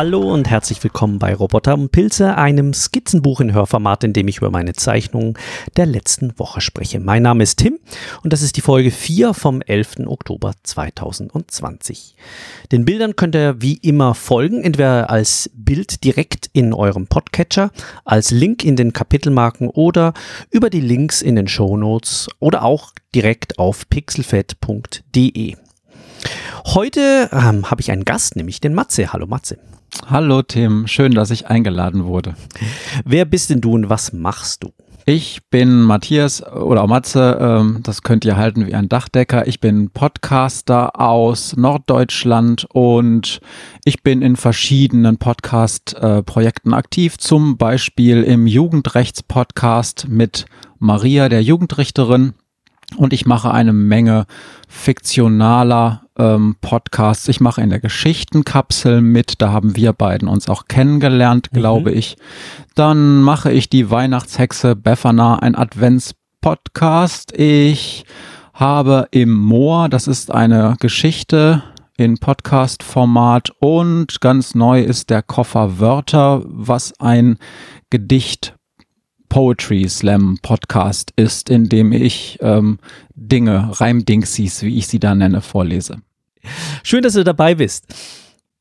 Hallo und herzlich willkommen bei Roboter und Pilze, einem Skizzenbuch in Hörformat, in dem ich über meine Zeichnungen der letzten Woche spreche. Mein Name ist Tim und das ist die Folge 4 vom 11. Oktober 2020. Den Bildern könnt ihr wie immer folgen, entweder als Bild direkt in eurem Podcatcher, als Link in den Kapitelmarken oder über die Links in den Shownotes oder auch direkt auf pixelfed.de. Heute ähm, habe ich einen Gast, nämlich den Matze. Hallo Matze. Hallo Tim, schön, dass ich eingeladen wurde. Wer bist denn du und was machst du? Ich bin Matthias oder auch Matze, ähm, das könnt ihr halten wie ein Dachdecker. Ich bin Podcaster aus Norddeutschland und ich bin in verschiedenen Podcast-Projekten aktiv, zum Beispiel im Jugendrechts-Podcast mit Maria, der Jugendrichterin. Und ich mache eine Menge fiktionaler ähm, Podcasts. Ich mache in der Geschichtenkapsel mit. Da haben wir beiden uns auch kennengelernt, mhm. glaube mhm. ich. Dann mache ich die Weihnachtshexe Befana, ein Advents-Podcast. Ich habe im Moor, das ist eine Geschichte in Podcast-Format und ganz neu ist der Koffer Wörter, was ein Gedicht Poetry Slam Podcast ist, in dem ich ähm, Dinge, Reimdingsies, wie ich sie da nenne, vorlese. Schön, dass du dabei bist.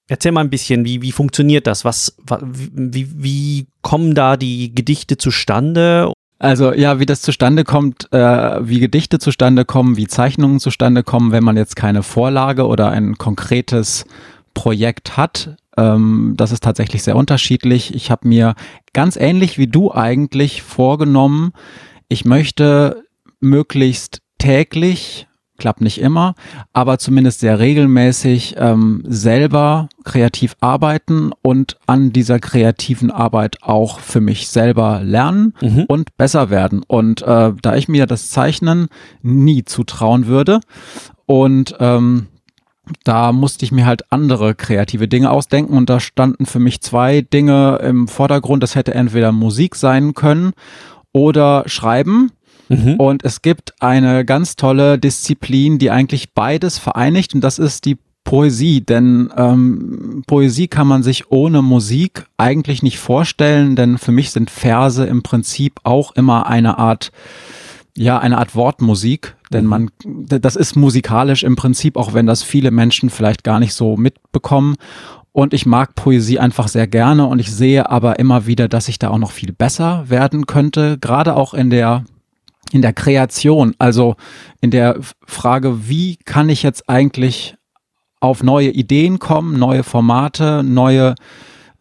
Erzähl mal ein bisschen, wie, wie funktioniert das? Was, wie, wie kommen da die Gedichte zustande? Also ja, wie das zustande kommt, äh, wie Gedichte zustande kommen, wie Zeichnungen zustande kommen, wenn man jetzt keine Vorlage oder ein konkretes Projekt hat, ähm, das ist tatsächlich sehr unterschiedlich. Ich habe mir ganz ähnlich wie du eigentlich vorgenommen, ich möchte möglichst täglich, klappt nicht immer, aber zumindest sehr regelmäßig ähm, selber kreativ arbeiten und an dieser kreativen Arbeit auch für mich selber lernen mhm. und besser werden. Und äh, da ich mir das Zeichnen nie zutrauen würde und ähm, da musste ich mir halt andere kreative Dinge ausdenken und da standen für mich zwei Dinge im Vordergrund. Das hätte entweder Musik sein können oder Schreiben. Mhm. Und es gibt eine ganz tolle Disziplin, die eigentlich beides vereinigt und das ist die Poesie, denn ähm, Poesie kann man sich ohne Musik eigentlich nicht vorstellen, denn für mich sind Verse im Prinzip auch immer eine Art ja, eine Art Wortmusik, denn mhm. man, das ist musikalisch im Prinzip, auch wenn das viele Menschen vielleicht gar nicht so mitbekommen. Und ich mag Poesie einfach sehr gerne und ich sehe aber immer wieder, dass ich da auch noch viel besser werden könnte, gerade auch in der in der Kreation, also in der Frage, wie kann ich jetzt eigentlich auf neue Ideen kommen, neue Formate, neue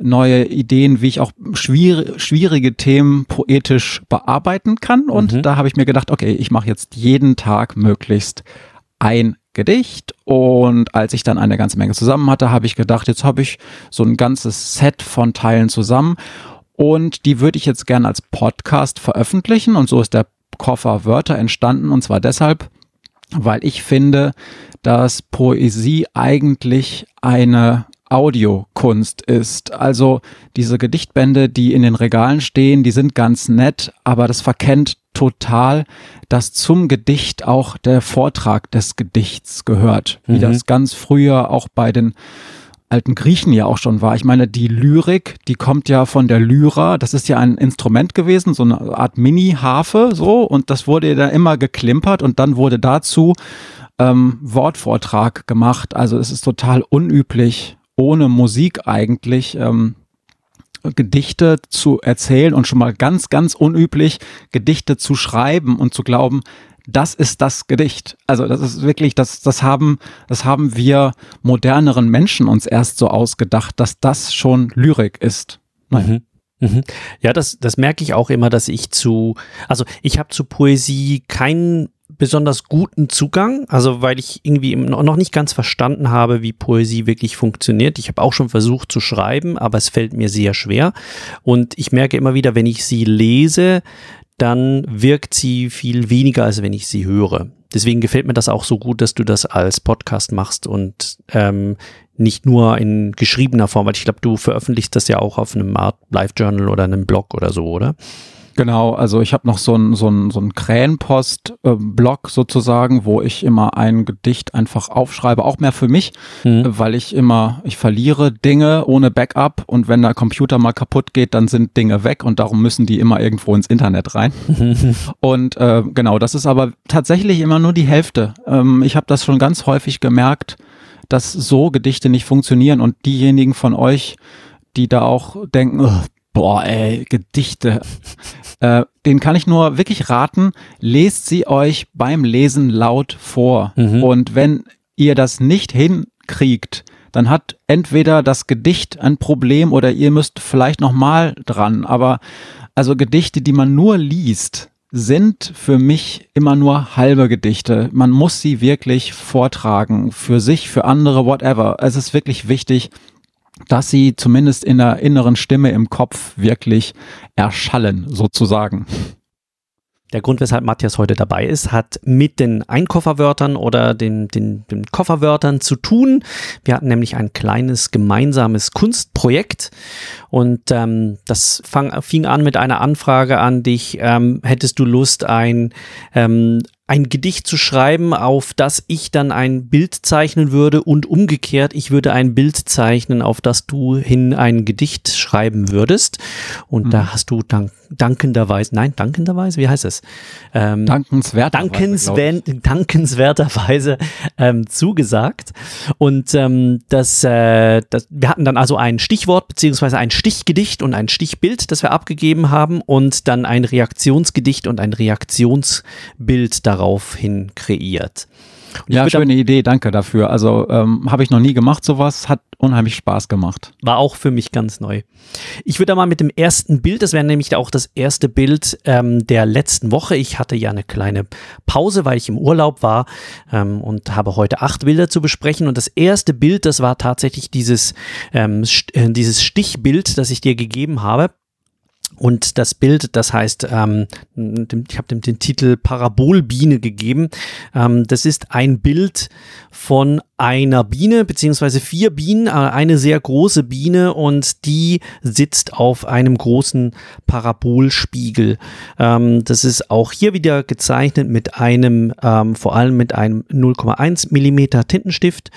neue Ideen, wie ich auch schwierige, schwierige Themen poetisch bearbeiten kann. Und mhm. da habe ich mir gedacht, okay, ich mache jetzt jeden Tag möglichst ein Gedicht. Und als ich dann eine ganze Menge zusammen hatte, habe ich gedacht, jetzt habe ich so ein ganzes Set von Teilen zusammen. Und die würde ich jetzt gerne als Podcast veröffentlichen. Und so ist der Koffer Wörter entstanden. Und zwar deshalb, weil ich finde, dass Poesie eigentlich eine Audiokunst ist. Also diese Gedichtbände, die in den Regalen stehen, die sind ganz nett, aber das verkennt total, dass zum Gedicht auch der Vortrag des Gedichts gehört, wie mhm. das ganz früher auch bei den alten Griechen ja auch schon war. Ich meine, die Lyrik, die kommt ja von der Lyra. Das ist ja ein Instrument gewesen, so eine Art Mini-Harfe, so. Und das wurde da immer geklimpert und dann wurde dazu ähm, Wortvortrag gemacht. Also es ist total unüblich, ohne Musik eigentlich ähm, Gedichte zu erzählen und schon mal ganz, ganz unüblich Gedichte zu schreiben und zu glauben, das ist das Gedicht. Also das ist wirklich, das, das haben, das haben wir moderneren Menschen uns erst so ausgedacht, dass das schon Lyrik ist. Nein. Mhm. Mhm. Ja, das, das merke ich auch immer, dass ich zu, also ich habe zu Poesie keinen besonders guten Zugang, also weil ich irgendwie noch nicht ganz verstanden habe, wie Poesie wirklich funktioniert. Ich habe auch schon versucht zu schreiben, aber es fällt mir sehr schwer. Und ich merke immer wieder, wenn ich sie lese, dann wirkt sie viel weniger, als wenn ich sie höre. Deswegen gefällt mir das auch so gut, dass du das als Podcast machst und ähm, nicht nur in geschriebener Form, weil ich glaube, du veröffentlichst das ja auch auf einem Art Live-Journal oder einem Blog oder so, oder? Genau, also ich habe noch so einen so so ein Krähenpost-Blog äh, sozusagen, wo ich immer ein Gedicht einfach aufschreibe, auch mehr für mich, mhm. weil ich immer, ich verliere Dinge ohne Backup und wenn der Computer mal kaputt geht, dann sind Dinge weg und darum müssen die immer irgendwo ins Internet rein. und äh, genau, das ist aber tatsächlich immer nur die Hälfte. Ähm, ich habe das schon ganz häufig gemerkt, dass so Gedichte nicht funktionieren und diejenigen von euch, die da auch denken, boah, ey, Gedichte. äh, den kann ich nur wirklich raten, lest sie euch beim Lesen laut vor. Mhm. Und wenn ihr das nicht hinkriegt, dann hat entweder das Gedicht ein Problem oder ihr müsst vielleicht nochmal dran. Aber also Gedichte, die man nur liest, sind für mich immer nur halbe Gedichte. Man muss sie wirklich vortragen, für sich, für andere, whatever. Es ist wirklich wichtig, dass sie zumindest in der inneren Stimme im Kopf wirklich erschallen, sozusagen. Der Grund, weshalb Matthias heute dabei ist, hat mit den Einkofferwörtern oder den, den, den Kofferwörtern zu tun. Wir hatten nämlich ein kleines gemeinsames Kunstprojekt und ähm, das fang, fing an mit einer Anfrage an dich. Ähm, hättest du Lust, ein, ähm, ein Gedicht zu schreiben, auf das ich dann ein Bild zeichnen würde und umgekehrt, ich würde ein Bild zeichnen, auf das du hin ein Gedicht schreiben würdest. Und mhm. da hast du dann dankenderweise, nein, dankenderweise, wie heißt es? Ähm, dankenswerterweise. Dankenswer dankenswerterweise ähm, zugesagt. Und ähm, das, äh, das, wir hatten dann also ein Stichwort beziehungsweise ein Stichgedicht und ein Stichbild, das wir abgegeben haben und dann ein Reaktionsgedicht und ein Reaktionsbild daraufhin kreiert. Ja, schöne Idee, danke dafür. Also ähm, habe ich noch nie gemacht, sowas, hat unheimlich Spaß gemacht. War auch für mich ganz neu. Ich würde mal mit dem ersten Bild, das wäre nämlich auch das erste Bild ähm, der letzten Woche. Ich hatte ja eine kleine Pause, weil ich im Urlaub war ähm, und habe heute acht Bilder zu besprechen. Und das erste Bild, das war tatsächlich dieses, ähm, äh, dieses Stichbild, das ich dir gegeben habe. Und das Bild, das heißt, ähm, ich habe dem den Titel Parabolbiene gegeben. Ähm, das ist ein Bild von einer Biene, beziehungsweise vier Bienen, äh, eine sehr große Biene und die sitzt auf einem großen Parabolspiegel. Ähm, das ist auch hier wieder gezeichnet mit einem, ähm, vor allem mit einem 0,1 Millimeter Tintenstift.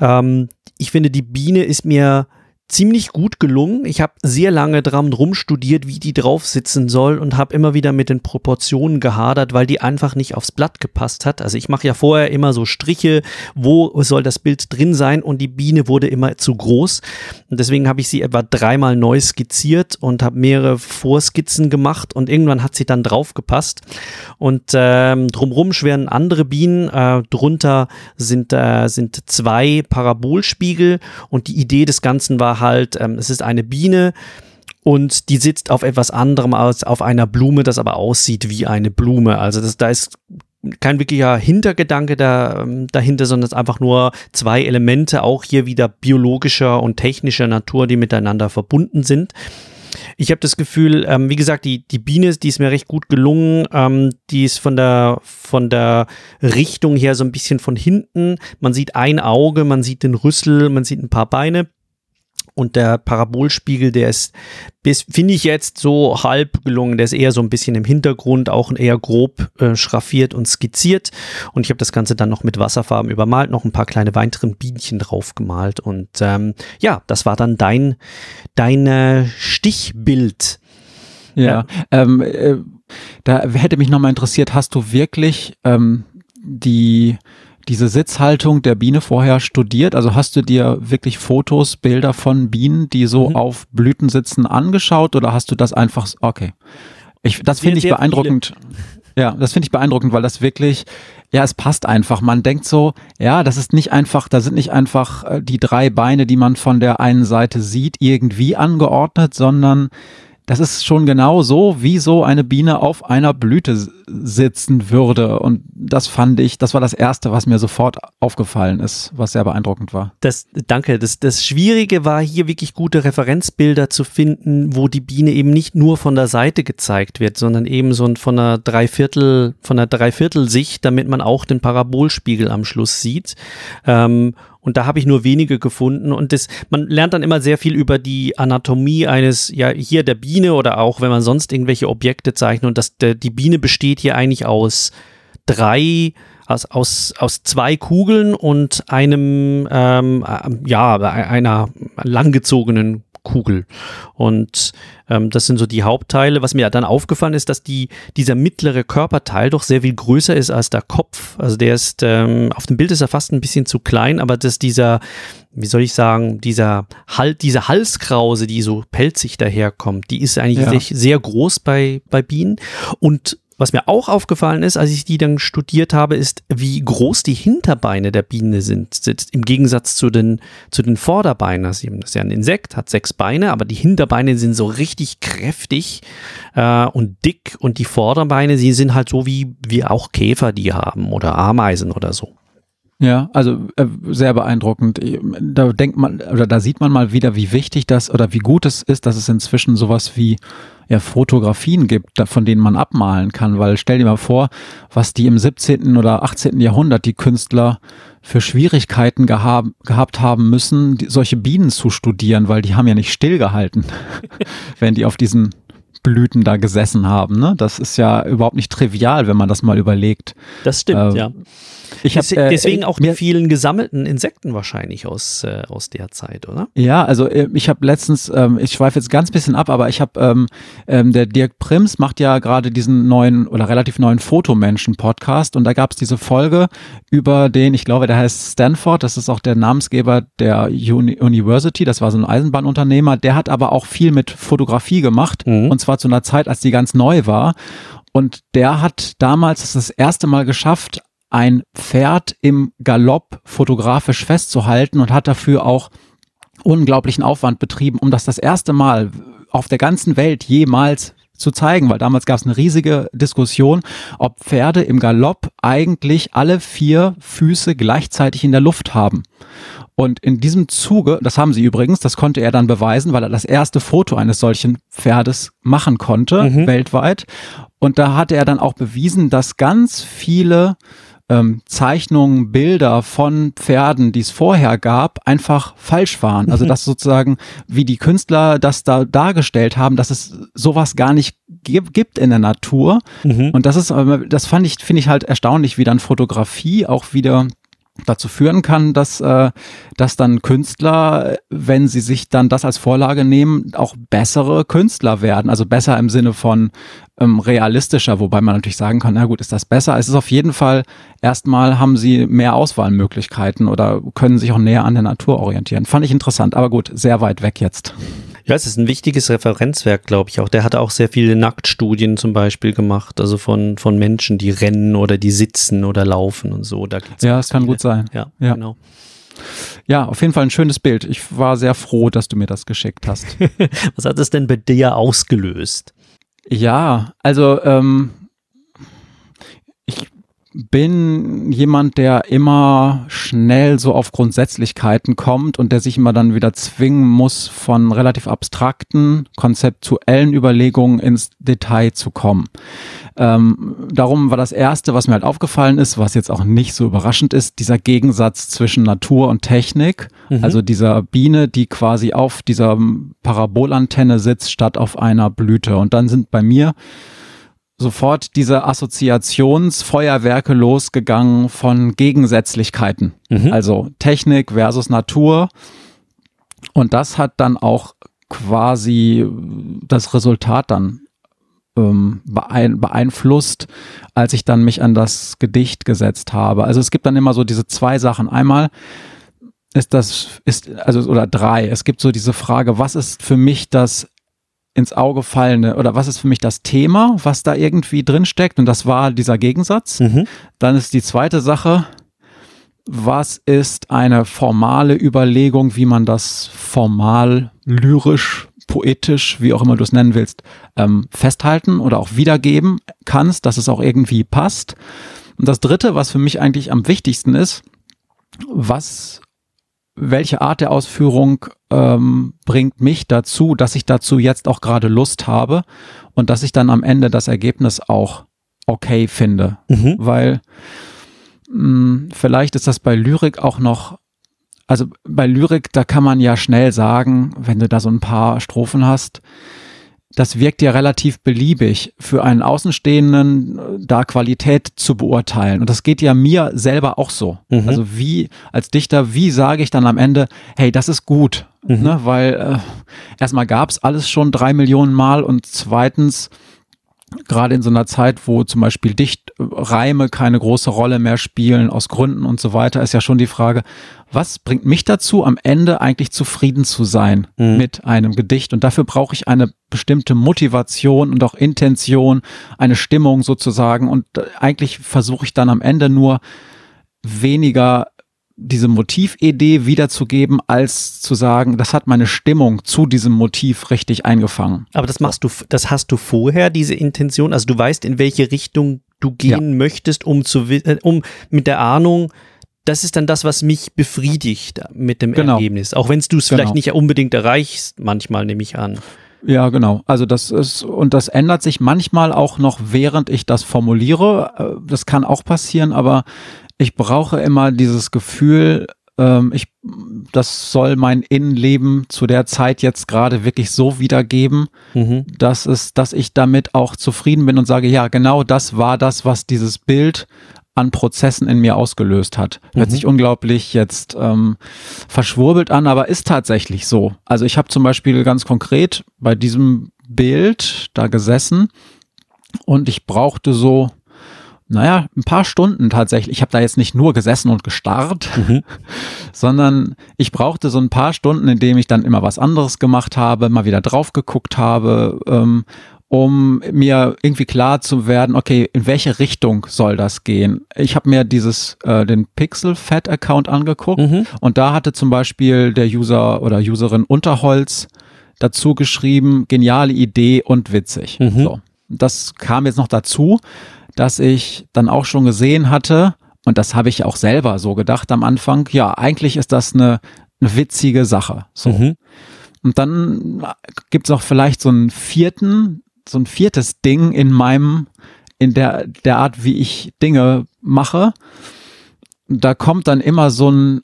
Ähm, ich finde, die Biene ist mir ziemlich gut gelungen. Ich habe sehr lange dran rumstudiert, wie die drauf sitzen soll und habe immer wieder mit den Proportionen gehadert, weil die einfach nicht aufs Blatt gepasst hat. Also ich mache ja vorher immer so Striche, wo soll das Bild drin sein und die Biene wurde immer zu groß. Und deswegen habe ich sie etwa dreimal neu skizziert und habe mehrere Vorskizzen gemacht und irgendwann hat sie dann drauf gepasst. Und ähm, drumrum schweren andere Bienen. Äh, drunter sind, äh, sind zwei Parabolspiegel und die Idee des Ganzen war halt, ähm, es ist eine Biene und die sitzt auf etwas anderem als auf einer Blume, das aber aussieht wie eine Blume. Also das, da ist kein wirklicher Hintergedanke da, ähm, dahinter, sondern es einfach nur zwei Elemente, auch hier wieder biologischer und technischer Natur, die miteinander verbunden sind. Ich habe das Gefühl, ähm, wie gesagt, die, die Biene, die ist mir recht gut gelungen. Ähm, die ist von der, von der Richtung her so ein bisschen von hinten. Man sieht ein Auge, man sieht den Rüssel, man sieht ein paar Beine. Und der Parabolspiegel, der ist, finde ich jetzt so halb gelungen. Der ist eher so ein bisschen im Hintergrund, auch eher grob äh, schraffiert und skizziert. Und ich habe das Ganze dann noch mit Wasserfarben übermalt, noch ein paar kleine weiteren Bienchen drauf gemalt. Und ähm, ja, das war dann dein, dein äh, Stichbild. Ja, ja. Ähm, äh, da hätte mich nochmal interessiert, hast du wirklich ähm, die diese Sitzhaltung der Biene vorher studiert? Also hast du dir wirklich Fotos, Bilder von Bienen, die so mhm. auf Blüten sitzen, angeschaut oder hast du das einfach, okay. Ich, das finde ich beeindruckend. Viele. Ja, das finde ich beeindruckend, weil das wirklich, ja, es passt einfach. Man denkt so, ja, das ist nicht einfach, da sind nicht einfach äh, die drei Beine, die man von der einen Seite sieht, irgendwie angeordnet, sondern das ist schon genau so, wie so eine Biene auf einer Blüte sitzen würde. Und das fand ich, das war das Erste, was mir sofort aufgefallen ist, was sehr beeindruckend war. Das, danke. Das, das Schwierige war hier wirklich gute Referenzbilder zu finden, wo die Biene eben nicht nur von der Seite gezeigt wird, sondern eben so von einer Dreiviertel, von einer Dreiviertelsicht, damit man auch den Parabolspiegel am Schluss sieht. Ähm, Und da habe ich nur wenige gefunden. Und das, man lernt dann immer sehr viel über die Anatomie eines, ja, hier der Biene oder auch, wenn man sonst irgendwelche Objekte zeichnet. Und das, der, die Biene besteht hier eigentlich aus drei, aus, aus, aus zwei Kugeln und einem, ähm, ja, einer langgezogenen Kugel. Und ähm, das sind so die Hauptteile. Was mir dann aufgefallen ist, dass die, dieser mittlere Körperteil doch sehr viel größer ist als der Kopf. Also der ist, ähm, auf dem Bild ist er fast ein bisschen zu klein, aber dass dieser, wie soll ich sagen, dieser halt, diese Halskrause, die so pelzig daherkommt, die ist eigentlich ja. sehr, sehr groß bei, bei Bienen. Und was mir auch aufgefallen ist, als ich die dann studiert habe, ist, wie groß die Hinterbeine der Biene sind. Im Gegensatz zu den, zu den Vorderbeinen. Das ist ja ein Insekt, hat sechs Beine, aber die Hinterbeine sind so richtig kräftig äh, und dick und die Vorderbeine, sie sind halt so wie, wie auch Käfer die haben oder Ameisen oder so. Ja, also äh, sehr beeindruckend. Da denkt man oder da sieht man mal wieder, wie wichtig das oder wie gut es ist, dass es inzwischen sowas wie ja, Fotografien gibt, von denen man abmalen kann. Weil stell dir mal vor, was die im 17. oder 18. Jahrhundert die Künstler für Schwierigkeiten gehab, gehabt haben müssen, die, solche Bienen zu studieren, weil die haben ja nicht stillgehalten, wenn die auf diesen Blüten da gesessen haben. Ne? Das ist ja überhaupt nicht trivial, wenn man das mal überlegt. Das stimmt, äh, ja. Ich hab, äh, Deswegen auch die vielen gesammelten Insekten wahrscheinlich aus, äh, aus der Zeit, oder? Ja, also äh, ich habe letztens, ähm, ich schweife jetzt ganz bisschen ab, aber ich habe, ähm, ähm, der Dirk Prims macht ja gerade diesen neuen oder relativ neuen Fotomenschen-Podcast und da gab es diese Folge über den, ich glaube, der heißt Stanford, das ist auch der Namensgeber der Uni University, das war so ein Eisenbahnunternehmer, der hat aber auch viel mit Fotografie gemacht mhm. und zwar zu einer Zeit, als die ganz neu war. Und der hat damals das, erste Mal geschafft, ein Pferd im Galopp fotografisch festzuhalten und hat dafür auch unglaublichen Aufwand betrieben, um das das erste Mal auf der ganzen Welt jemals zu zeigen, weil damals gab es eine riesige Diskussion, ob Pferde im Galopp eigentlich alle vier Füße gleichzeitig in der Luft haben. Und in diesem Zuge, das haben sie übrigens, das konnte er dann beweisen, weil er das erste Foto eines solchen Pferdes machen konnte, mhm. weltweit. Und da hatte er dann auch bewiesen, dass ganz viele ähm, Zeichnungen, Bilder von Pferden, die es vorher gab, einfach falsch waren. Also mhm. dass sozusagen, wie die Künstler das da dargestellt haben, dass es sowas gar nicht gibt in der Natur. Mhm. Und das ist, das fand ich, finde ich halt erstaunlich, wie dann Fotografie auch wieder dazu führen kann, dass, äh, dass dann Künstler, wenn sie sich dann das als Vorlage nehmen, auch bessere Künstler werden. Also besser im Sinne von ähm, realistischer, wobei man natürlich sagen kann, na gut, ist das besser? Es ist auf jeden Fall, erstmal haben sie mehr Auswahlmöglichkeiten oder können sich auch näher an der Natur orientieren. Fand ich interessant, aber gut, sehr weit weg jetzt. Ja, es ist ein wichtiges Referenzwerk, glaube ich auch. Der hat auch sehr viele Nacktstudien zum Beispiel gemacht, also von, von Menschen, die rennen oder die sitzen oder laufen und so. Da ja, das kann gut sein. Ja, ja, genau. Ja, auf jeden Fall ein schönes Bild. Ich war sehr froh, dass du mir das geschickt hast. Was hat es denn bei dir ausgelöst? Ja, also ähm, bin jemand, der immer schnell so auf Grundsätzlichkeiten kommt und der sich immer dann wieder zwingen muss, von relativ abstrakten, konzeptuellen Überlegungen ins Detail zu kommen. Ähm, darum war das Erste, was mir halt aufgefallen ist, was jetzt auch nicht so überraschend ist, dieser Gegensatz zwischen Natur und Technik. Mhm. Also dieser Biene, die quasi auf dieser Parabolantenne sitzt, statt auf einer Blüte. Und dann sind bei mir sofort diese Assoziationsfeuerwerke losgegangen von Gegensätzlichkeiten. Mhm. Also Technik versus Natur. Und das hat dann auch quasi das Resultat dann ähm, beeinflusst, als ich dann mich an das Gedicht gesetzt habe. Also es gibt dann immer so diese zwei Sachen. Einmal ist das, ist, also, oder drei. Es gibt so diese Frage, was ist für mich das ins Auge fallende oder was ist für mich das Thema, was da irgendwie drin steckt und das war dieser Gegensatz. Mhm. Dann ist die zweite Sache, was ist eine formale Überlegung, wie man das formal, lyrisch, poetisch, wie auch immer du es nennen willst, ähm, festhalten oder auch wiedergeben kannst, dass es auch irgendwie passt. Und das dritte, was für mich eigentlich am wichtigsten ist, was welche Art der Ausführung ähm, bringt mich dazu, dass ich dazu jetzt auch gerade Lust habe und dass ich dann am Ende das Ergebnis auch okay finde. Mhm. Weil mh, hm, vielleicht ist das bei Lyrik auch noch Also bei Lyrik, da kann man ja schnell sagen, wenn du da so ein paar Strophen hast, das wirkt ja relativ beliebig für einen Außenstehenden, äh, da Qualität zu beurteilen. Und das geht ja mir selber auch so. Mhm. Also wie als Dichter, wie sage ich dann am Ende, hey, das ist gut. Mhm. Ne? Weil äh, erstmal gab es alles schon drei Millionen Mal und zweitens gerade in so einer Zeit, wo zum Beispiel Dichtreime keine große Rolle mehr spielen, aus Gründen und so weiter, ist ja schon die Frage, was bringt mich dazu, am Ende eigentlich zufrieden zu sein mhm. mit einem Gedicht? Und dafür brauche ich eine bestimmte Motivation und auch Intention, eine Stimmung sozusagen. Und eigentlich versuche ich dann am Ende nur weniger diese Motividee wiederzugeben, als zu sagen, das hat meine Stimmung zu diesem Motiv richtig eingefangen. Aber das machst du, das hast du vorher, diese Intention, also du weißt, in welche Richtung du gehen ja. möchtest, um zu, äh, um mit der Ahnung, das ist dann das, was mich befriedigt mit dem genau. Ergebnis. Auch wenn du es genau. vielleicht nicht unbedingt erreichst, manchmal nehme ich an. Ja, genau. Also das ist, und das ändert sich manchmal auch noch, während ich das formuliere. Äh, das kann auch passieren, aber ich brauche immer dieses Gefühl, ähm, ich, das soll mein Innenleben zu der Zeit jetzt gerade wirklich so wiedergeben, mhm. dass es, dass ich damit auch zufrieden bin und sage, ja, genau das war das, was dieses Bild an Prozessen in mir ausgelöst hat. Hört mhm. sich unglaublich jetzt ähm, verschwurbelt an, aber ist tatsächlich so. Also ich habe zum Beispiel ganz konkret bei diesem Bild da gesessen und ich brauchte so naja, ein paar Stunden tatsächlich. Ich habe da jetzt nicht nur gesessen und gestarrt, mhm. sondern ich brauchte so ein paar Stunden, in denen ich dann immer was anderes gemacht habe, mal wieder drauf geguckt habe, ähm, um mir irgendwie klar zu werden, okay, in welche Richtung soll das gehen? Ich habe mir dieses äh, den Pixel Fat Account angeguckt mhm. und da hatte zum Beispiel der User oder Userin Unterholz dazu geschrieben, geniale Idee und witzig. Mhm. So, das kam jetzt noch dazu dass ich dann auch schon gesehen hatte, und das habe ich auch selber so gedacht am Anfang, ja, eigentlich ist das eine, eine witzige Sache. So. Mhm. Und dann gibt es auch vielleicht so einen vierten, so ein viertes Ding in meinem, in der, der Art, wie ich Dinge mache. Da kommt dann immer so ein,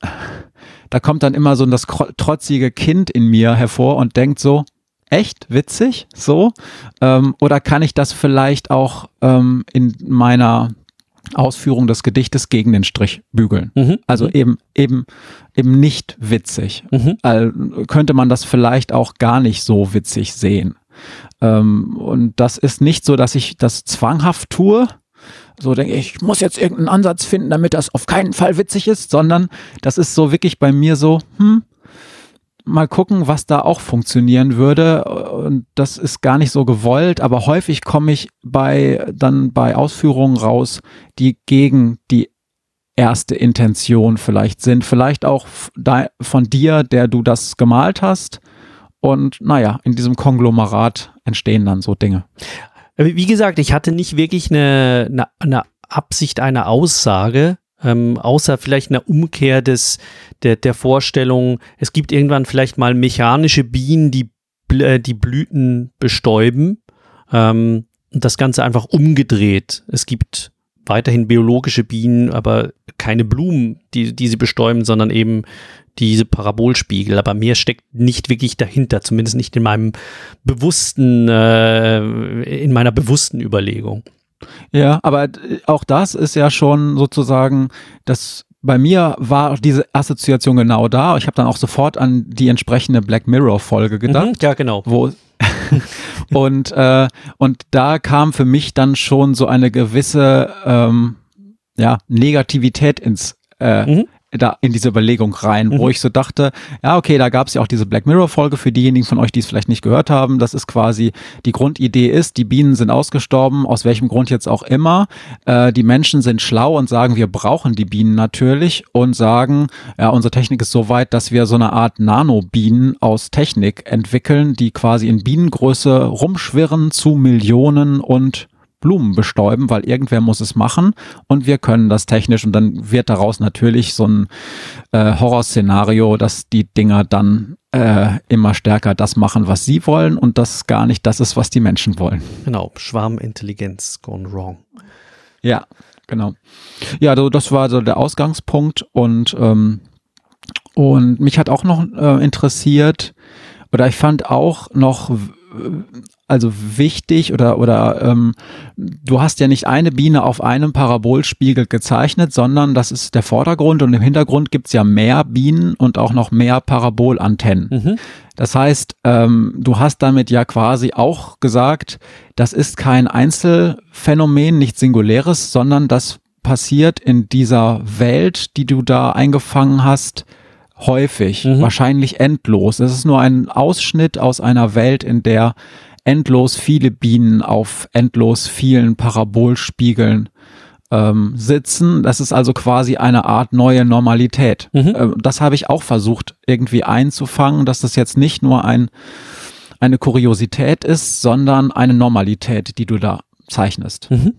da kommt dann immer so das trotzige Kind in mir hervor und denkt so, echt witzig, so? Ähm, oder kann ich das vielleicht auch ähm, in meiner Ausführung des Gedichtes gegen den Strich bügeln? Mhm. Also mhm. eben, eben, eben nicht witzig. Mhm. Also könnte man das vielleicht auch gar nicht so witzig sehen. Ähm, und das ist nicht so, dass ich das zwanghaft tue, so denke ich, ich muss jetzt irgendeinen Ansatz finden, damit das auf keinen Fall witzig ist, sondern das ist so wirklich bei mir so, hm, mal gucken, was da auch funktionieren würde. Und das ist gar nicht so gewollt, aber häufig komme ich bei, dann bei Ausführungen raus, die gegen die erste Intention vielleicht sind. Vielleicht auch von dir, der du das gemalt hast. Und naja, in diesem Konglomerat entstehen dann so Dinge. Wie gesagt, ich hatte nicht wirklich eine, eine, eine Absicht, eine Aussage, ähm, außer vielleicht einer Umkehr des, der, der Vorstellung, es gibt irgendwann vielleicht mal mechanische Bienen, die, äh, die Blüten bestäuben ähm, und das Ganze einfach umgedreht. Es gibt weiterhin biologische Bienen, aber keine Blumen, die, die sie bestäuben, sondern eben diese Parabolspiegel. Aber mehr steckt nicht wirklich dahinter, zumindest nicht in meinem bewussten, äh, in meiner bewussten Überlegung. Ja, aber auch das ist ja schon sozusagen das bei mir war diese Assoziation genau da. Ich habe dann auch sofort an die entsprechende Black Mirror Folge gedacht. Mhm, ja, genau. Wo und äh, und da kam für mich dann schon so eine gewisse ähm, ja Negativität ins äh, mhm da in diese Überlegung rein, mhm. wo ich so dachte, ja, okay, da gab es ja auch diese Black Mirror-Folge für diejenigen von euch, die es vielleicht nicht gehört haben. Das ist quasi, die Grundidee ist, die Bienen sind ausgestorben, aus welchem Grund jetzt auch immer. Äh, die Menschen sind schlau und sagen, wir brauchen die Bienen natürlich und sagen, ja, unsere Technik ist so weit, dass wir so eine Art Nanobienen aus Technik entwickeln, die quasi in Bienengröße rumschwirren zu Millionen und Blumen bestäuben, weil irgendwer muss es machen und wir können das technisch und dann wird daraus natürlich so ein äh, Horrorszenario, dass die Dinger dann äh, immer stärker das machen, was sie wollen und das gar nicht das ist, was die Menschen wollen. Genau, Schwarmintelligenz gone wrong. Ja, genau. Ja, also das war so der Ausgangspunkt und ähm, Und mich hat auch noch äh, interessiert, oder ich fand auch noch also wichtig oder oder ähm, du hast ja nicht eine Biene auf einem Parabolspiegel gezeichnet, sondern das ist der Vordergrund und im Hintergrund gibt's ja mehr Bienen und auch noch mehr Parabolantennen. Mhm. Das heißt, ähm, du hast damit ja quasi auch gesagt, das ist kein Einzelfenomen, nicht singuläres, sondern das passiert in dieser Welt, die du da eingefangen hast, häufig, mhm. wahrscheinlich endlos. Es ist nur ein Ausschnitt aus einer Welt, in der endlos viele Bienen auf endlos vielen Parabolspiegeln ähm, sitzen. Das ist also quasi eine Art neue Normalität. Mhm. Äh, das habe ich auch versucht irgendwie einzufangen, dass das jetzt nicht nur ein, eine Kuriosität ist, sondern eine Normalität, die du da zeichnest. Mhm.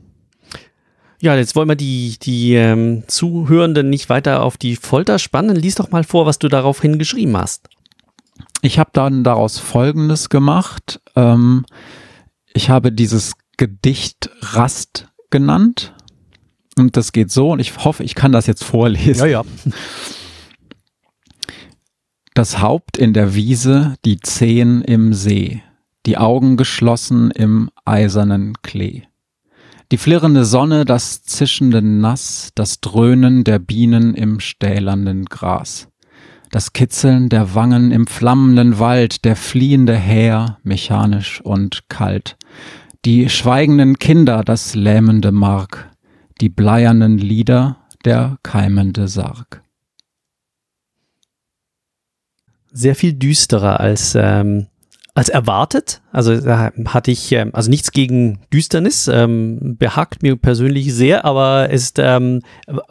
Ja, jetzt wollen wir die, die ähm, Zuhörenden nicht weiter auf die Folter spannen. Lies doch mal vor, was du daraufhin geschrieben hast. Ich habe dann daraus Folgendes gemacht. Ähm, ich habe dieses Gedicht Rast genannt. Und das geht so, und ich hoffe, ich kann das jetzt vorlesen. Ja, ja. Das Haupt in der Wiese, die Zehen im See, die Augen geschlossen im eisernen Klee. Die flirrende Sonne, das zischende Nass, das Dröhnen der Bienen im stählernden Gras. Das Kitzeln der Wangen im flammenden Wald, der fliehende Häher, mechanisch und kalt, die schweigenden Kinder, das lähmende Mark, die bleiernen Lieder, der keimende Sarg. Sehr viel düsterer als ähm, als erwartet. Also da hatte ich ähm, also nichts gegen Düsternis, ähm, behagt mir persönlich sehr, aber es ähm,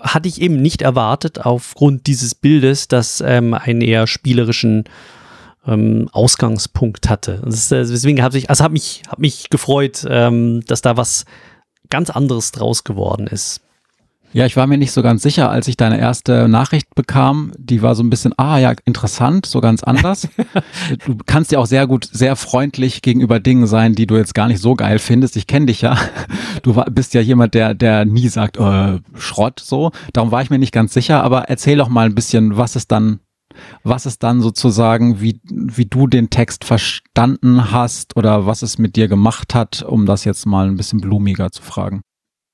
hatte ich eben nicht erwartet aufgrund dieses Bildes, das ähm, einen eher spielerischen ähm, Ausgangspunkt hatte. Ist, äh, deswegen habe ich, also habe mich, hab mich gefreut, ähm, dass da was ganz anderes draus geworden ist. Ja, ich war mir nicht so ganz sicher, als ich deine erste Nachricht bekam. Die war so ein bisschen, ah ja, interessant, so ganz anders. du kannst ja auch sehr gut, sehr freundlich gegenüber Dingen sein, die du jetzt gar nicht so geil findest. Ich kenne dich ja. Du war, bist ja jemand, der, der nie sagt, äh, Schrott so. Darum war ich mir nicht ganz sicher. Aber erzähl doch mal ein bisschen, was es dann was es dann sozusagen, wie, wie du den Text verstanden hast oder was es mit dir gemacht hat, um das jetzt mal ein bisschen blumiger zu fragen.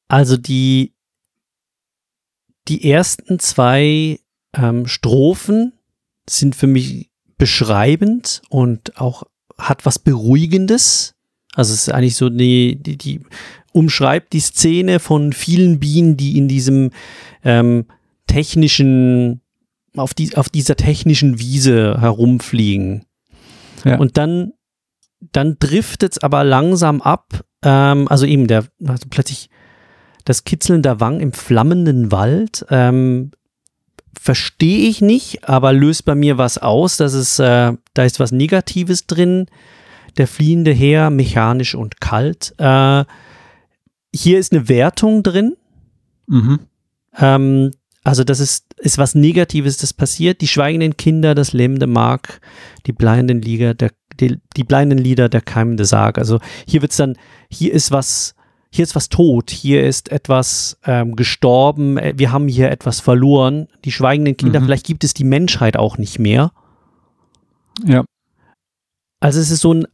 Also die die ersten zwei ähm, Strophen sind für mich beschreibend und auch hat was Beruhigendes. Also es ist eigentlich so, die, die, die umschreibt die Szene von vielen Bienen, die in diesem ähm, technischen, auf, die, auf dieser technischen Wiese herumfliegen. Ja. Und dann, dann driftet es aber langsam ab. Ähm, also eben, der also plötzlich das Kitzeln der Wang im flammenden Wald ähm, verstehe ich nicht, aber löst bei mir was aus. Das ist, äh, da ist was Negatives drin. Der fliehende Heer, mechanisch und kalt. Äh, hier ist eine Wertung drin. Mhm. Ähm, also das ist, ist was Negatives, das passiert. Die schweigenden Kinder, das lähmende Mark, die bleibenden Lieder, der, die, die bleibenden Lieder, der keimende Sarg. Also hier wird es dann, hier ist was hier ist was tot, hier ist etwas ähm, gestorben, äh, wir haben hier etwas verloren. Die schweigenden Kinder, mhm. vielleicht gibt es die Menschheit auch nicht mehr. Ja. Also es ist so ein,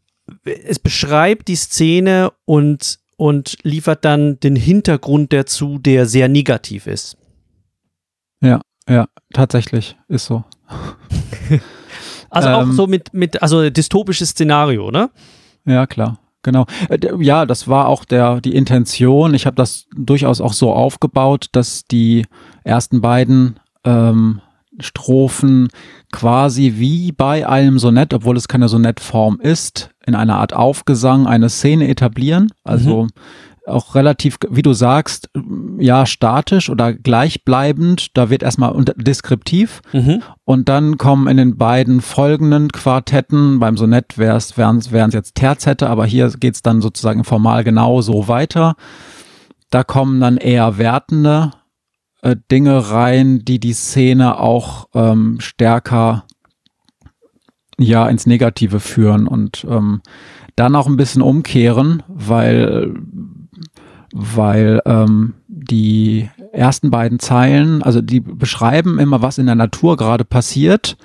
es beschreibt die Szene und, und liefert dann den Hintergrund dazu, der sehr negativ ist. Ja, ja, tatsächlich, ist so. also ähm, auch so mit, mit, also dystopisches Szenario, ne? Ja, klar. Genau. Äh, ja, das war auch der, die Intention. Ich habe das durchaus auch so aufgebaut, dass die ersten beiden ähm, Strophen quasi wie bei einem Sonett, obwohl es keine Sonettform ist, in einer Art Aufgesang eine Szene etablieren. Also mhm auch relativ, wie du sagst, ja, statisch oder gleichbleibend. Da wird erstmal deskriptiv mhm. und dann kommen in den beiden folgenden Quartetten, beim Sonett wären es jetzt Terzette, aber hier geht's dann sozusagen formal genau so weiter. Da kommen dann eher wertende äh, Dinge rein, die die Szene auch ähm, stärker ja ins Negative führen und ähm, dann auch ein bisschen umkehren, weil weil ähm, die ersten beiden Zeilen, also die beschreiben immer, was in der Natur gerade passiert,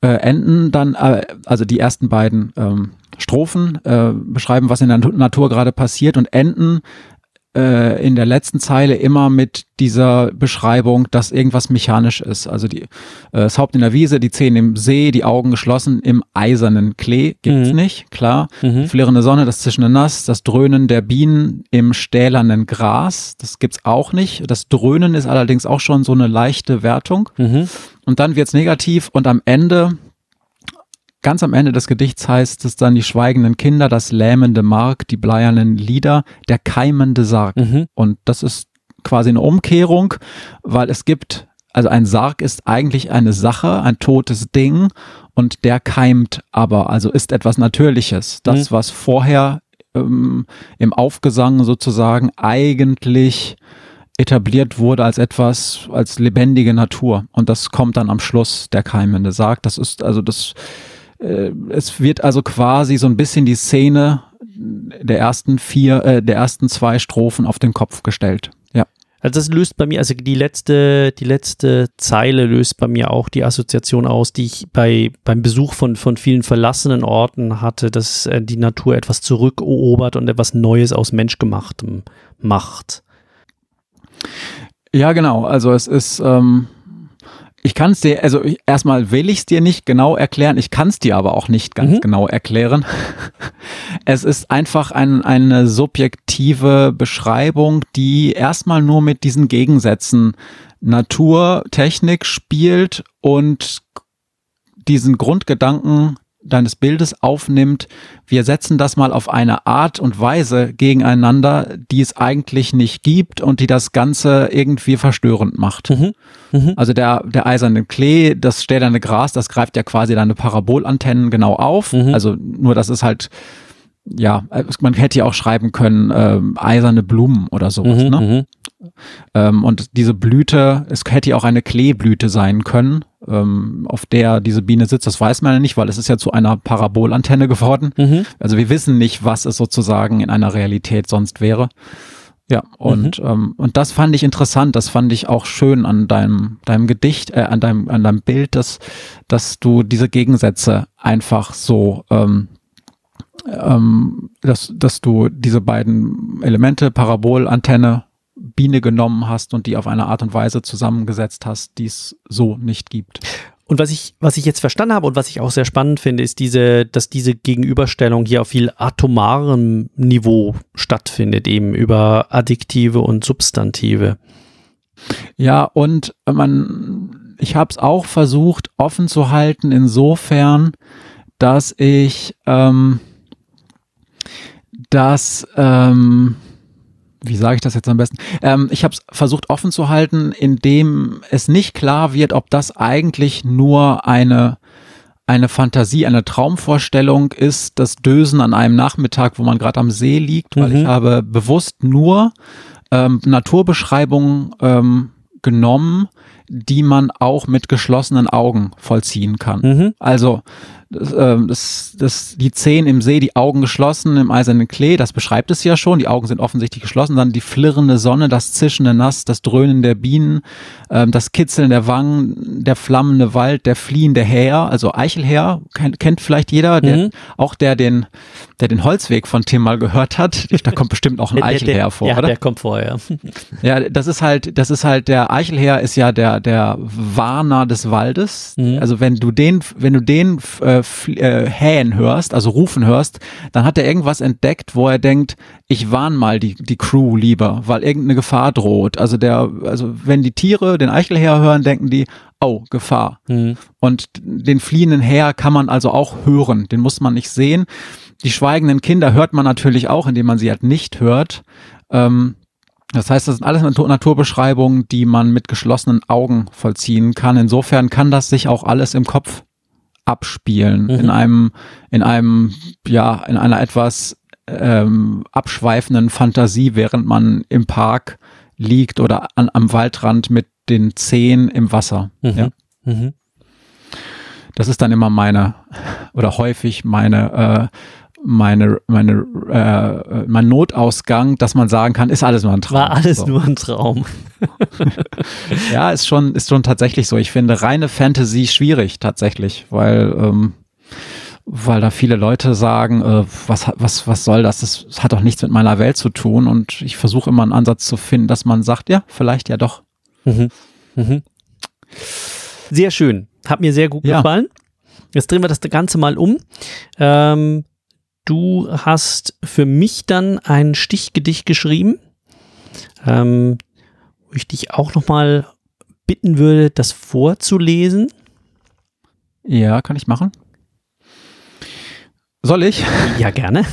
äh, enden dann, äh, also die ersten beiden ähm, Strophen äh, beschreiben, was in der Natur gerade passiert und enden äh, in der letzten Zeile immer mit dieser Beschreibung, dass irgendwas mechanisch ist. Also die, äh, das Haupt in der Wiese, die Zehen im See, die Augen geschlossen im eisernen Klee. Gibt's mhm. nicht, klar. Mhm. Flirrende Sonne, das zischende Nass, das Dröhnen der Bienen im stählernen Gras. Das gibt's auch nicht. Das Dröhnen ist allerdings auch schon so eine leichte Wertung. Mhm. Und dann wird's negativ und am Ende Ganz am Ende des Gedichts heißt es dann die schweigenden Kinder, das lähmende Mark, die bleiernen Lieder, der keimende Sarg. Mhm. Und das ist quasi eine Umkehrung, weil es gibt, also ein Sarg ist eigentlich eine Sache, ein totes Ding und der keimt aber, also ist etwas Natürliches. Das, mhm. was vorher ähm, im Aufgesang sozusagen eigentlich etabliert wurde als etwas, als lebendige Natur. Und das kommt dann am Schluss, der keimende Sarg. Das ist also das, es wird also quasi so ein bisschen die Szene der ersten vier, äh, der ersten zwei Strophen auf den Kopf gestellt. Ja. Also das löst bei mir, also die letzte, die letzte Zeile löst bei mir auch die Assoziation aus, die ich bei, beim Besuch von, von vielen verlassenen Orten hatte, dass äh, die Natur etwas zurückerobert und etwas Neues aus Menschgemachtem macht. Ja, genau. Also es ist, ähm, ich kann es dir, also ich, erstmal will ich es dir nicht genau erklären, ich kann es dir aber auch nicht ganz mhm. genau erklären. Es ist einfach ein, eine subjektive Beschreibung, die erstmal nur mit diesen Gegensätzen Natur, Technik spielt und diesen Grundgedanken deines Bildes aufnimmt, wir setzen das mal auf eine Art und Weise gegeneinander, die es eigentlich nicht gibt und die das Ganze irgendwie verstörend macht. Mhm. Mhm. Also der, der eiserne Klee, das stählerne Gras, das greift ja quasi deine Parabolantennen genau auf. Mhm. Also nur, das ist halt, ja, man hätte ja auch schreiben können, ähm, eiserne Blumen oder sowas, mhm, ne? Ähm, und diese Blüte, es hätte ja auch eine Kleeblüte sein können ähm, auf der diese Biene sitzt, das weiß man ja nicht, weil es ist ja zu einer Parabolantenne geworden. Mhm. Also wir wissen nicht, was es sozusagen in einer Realität sonst wäre. Ja, und, mhm. ähm, und das fand ich interessant, das fand ich auch schön an deinem, deinem Gedicht, äh, an deinem, an deinem Bild, dass, dass du diese Gegensätze einfach so, ähm, ähm, dass, dass du diese beiden Elemente, Parabolantenne Biene genommen hast und die auf eine Art und Weise zusammengesetzt hast, die es so nicht gibt. Und was ich, was ich jetzt verstanden habe und was ich auch sehr spannend finde, ist diese, dass diese Gegenüberstellung hier auf viel atomarem Niveau stattfindet, eben über Adjektive und Substantive. Ja, und man, ich habe es auch versucht offen zu halten, insofern, dass ich, ähm, dass ähm, wie sage ich das jetzt am besten? Ähm, ich habe es versucht offen zu halten, indem es nicht klar wird, ob das eigentlich nur eine eine Fantasie, eine Traumvorstellung ist, das Dösen an einem Nachmittag, wo man gerade am See liegt, weil mhm. ich habe bewusst nur ähm, Naturbeschreibungen ähm, genommen, die man auch mit geschlossenen Augen vollziehen kann. Mhm. Also das, äh, das, das, die Zehen im See, die Augen geschlossen im eisernen Klee, das beschreibt es ja schon. Die Augen sind offensichtlich geschlossen. Dann die flirrende Sonne, das zischende Nass, das Dröhnen der Bienen, ähm, das Kitzeln der Wangen, der flammende Wald, der fliehende Häher, also Eichelhäher, kennt, kennt vielleicht jeder, der, mhm. auch der den, der den Holzweg von Tim mal gehört hat. Da kommt bestimmt auch ein Eichelhäher vor, ja, oder? der kommt vorher. Ja. ja, das ist halt, das ist halt der Eichelhäher ist ja der der Warner des Waldes. Mhm. Also wenn du den, wenn du den äh, äh, hähen hörst, also rufen hörst, dann hat er irgendwas entdeckt, wo er denkt, ich warn mal die, die Crew lieber, weil irgendeine Gefahr droht. Also der, also wenn die Tiere den Eichelherr hören, denken die, oh, Gefahr. Mhm. Und den fliehenden Herr kann man also auch hören, den muss man nicht sehen. Die schweigenden Kinder hört man natürlich auch, indem man sie halt nicht hört. Ähm, das heißt, das sind alles Natur Naturbeschreibungen, die man mit geschlossenen Augen vollziehen kann. Insofern kann das sich auch alles im Kopf abspielen, mhm. in einem, in einem, ja, in einer etwas ähm, abschweifenden Fantasie, während man im Park liegt oder an, am Waldrand mit den Zehen im Wasser. Mhm. Ja. Mhm. Das ist dann immer meine oder häufig meine äh, meine, meine, äh, mein Notausgang, dass man sagen kann, ist alles nur ein Traum. War alles so. nur ein Traum. ja, ist schon, ist schon tatsächlich so. Ich finde reine Fantasy schwierig tatsächlich, weil, ähm, weil da viele Leute sagen, äh, was, was, was soll das? Das hat doch nichts mit meiner Welt zu tun. Und ich versuche immer einen Ansatz zu finden, dass man sagt, ja, vielleicht ja doch. Mhm. Mhm. Sehr schön. Hat mir sehr gut ja. gefallen. Jetzt drehen wir das Ganze mal um. Ähm, du hast für mich dann ein Stichgedicht geschrieben, ähm, wo ich dich auch nochmal bitten würde, das vorzulesen. Ja, kann ich machen. Soll ich? Ja, gerne.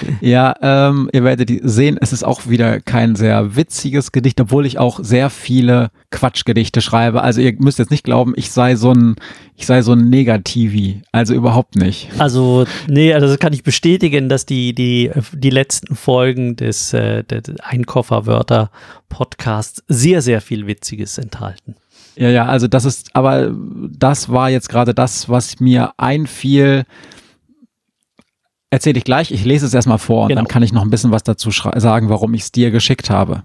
Ja, ähm, ihr werdet sehen, es ist auch wieder kein sehr witziges Gedicht, obwohl ich auch sehr viele Quatschgedichte schreibe. Also ihr müsst jetzt nicht glauben, ich sei so ein, ich sei so ein Negativi. Also überhaupt nicht. Also, nee, also das kann ich bestätigen, dass die, die, die letzten Folgen des, äh, des Einkofferwörter-Podcasts sehr, sehr viel Witziges enthalten. Ja, ja, also das ist, aber das war jetzt gerade das, was mir einfiel, erzähle ich gleich. Ich lese es erstmal vor und genau. dann kann ich noch ein bisschen was dazu sagen, warum ich es dir geschickt habe.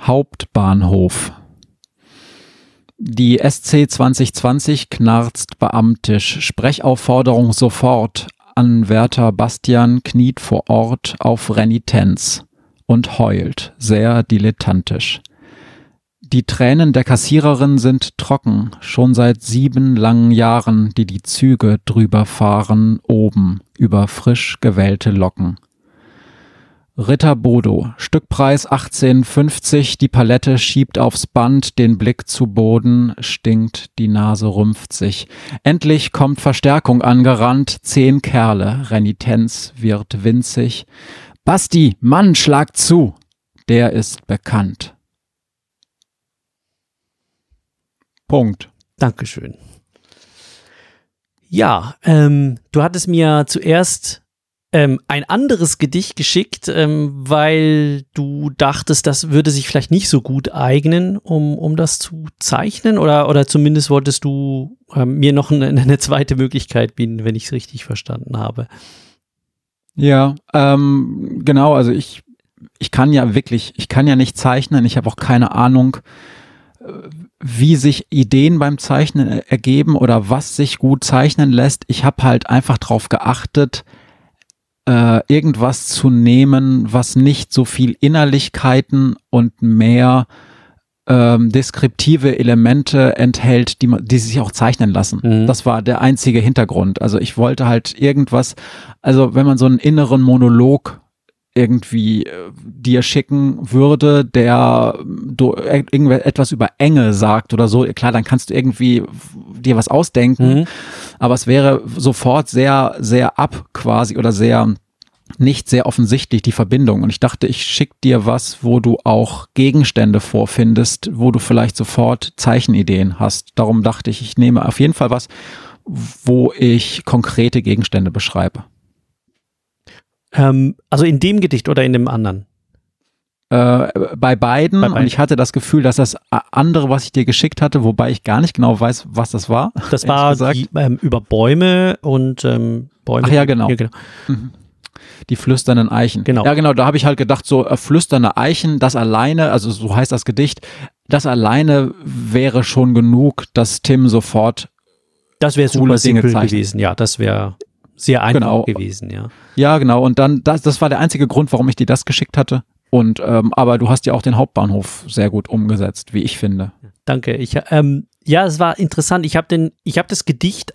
Hauptbahnhof. Die SC 2020 knarzt beamtisch. Sprechaufforderung sofort. Anwärter Bastian kniet vor Ort auf Renitenz und heult, sehr dilettantisch. Die Tränen der Kassiererin sind trocken, schon seit sieben langen Jahren, die die Züge drüber fahren, oben, über frisch gewellte Locken. Ritter Bodo, Stückpreis 18,50, die Palette schiebt aufs Band, den Blick zu Boden, stinkt, die Nase rümpft sich. Endlich kommt Verstärkung angerannt, zehn Kerle, Renitenz wird winzig. Basti, Mann, schlag zu! Der ist bekannt. Punkt. Dankeschön. Ja, ähm, du hattest mir zuerst ähm, ein anderes Gedicht geschickt, ähm, weil du dachtest, das würde sich vielleicht nicht so gut eignen, um, um das zu zeichnen oder, oder zumindest wolltest du ähm, mir noch eine, eine, zweite Möglichkeit bieten, wenn ich es richtig verstanden habe. Ja, ähm, genau, also ich, ich kann ja wirklich, ich kann ja nicht zeichnen, ich habe auch keine Ahnung, wie sich Ideen beim Zeichnen ergeben oder was sich gut zeichnen lässt. Ich habe halt einfach darauf geachtet, äh, irgendwas zu nehmen, was nicht so viel Innerlichkeiten und mehr ähm, deskriptive Elemente enthält, die, die sich auch zeichnen lassen. Mhm. Das war der einzige Hintergrund. Also ich wollte halt irgendwas, also wenn man so einen inneren Monolog irgendwie äh, dir schicken würde, der du etwas über Enge sagt oder so, klar, dann kannst du irgendwie dir was ausdenken, mhm. aber es wäre sofort sehr, sehr ab quasi oder sehr nicht sehr offensichtlich die Verbindung. Und ich dachte, ich schicke dir was, wo du auch Gegenstände vorfindest, wo du vielleicht sofort Zeichenideen hast. Darum dachte ich, ich nehme auf jeden Fall was, wo ich konkrete Gegenstände beschreibe. Ähm, also in dem Gedicht oder in dem anderen? Äh, bei, beiden. bei beiden. Und ich hatte das Gefühl, dass das andere, was ich dir geschickt hatte, wobei ich gar nicht genau weiß, was das war. Das war die, ähm, über Bäume und ähm, Bäume. Ach ja, genau. Ja, genau. Mhm. Die flüsternden Eichen. Genau. Ja, genau. Da habe ich halt gedacht, so äh, flüsternde Eichen, das alleine, also so heißt das Gedicht, das alleine wäre schon genug, dass Tim sofort das wäre super simpel gewesen. Ja, das wäre sehr einfach genau. gewesen, ja. Ja, genau. Und dann, das, das war der einzige Grund, warum ich dir das geschickt hatte. Und ähm, aber du hast ja auch den Hauptbahnhof sehr gut umgesetzt, wie ich finde. Danke. Ich, ähm, ja, es war interessant. Ich habe den, ich habe das Gedicht,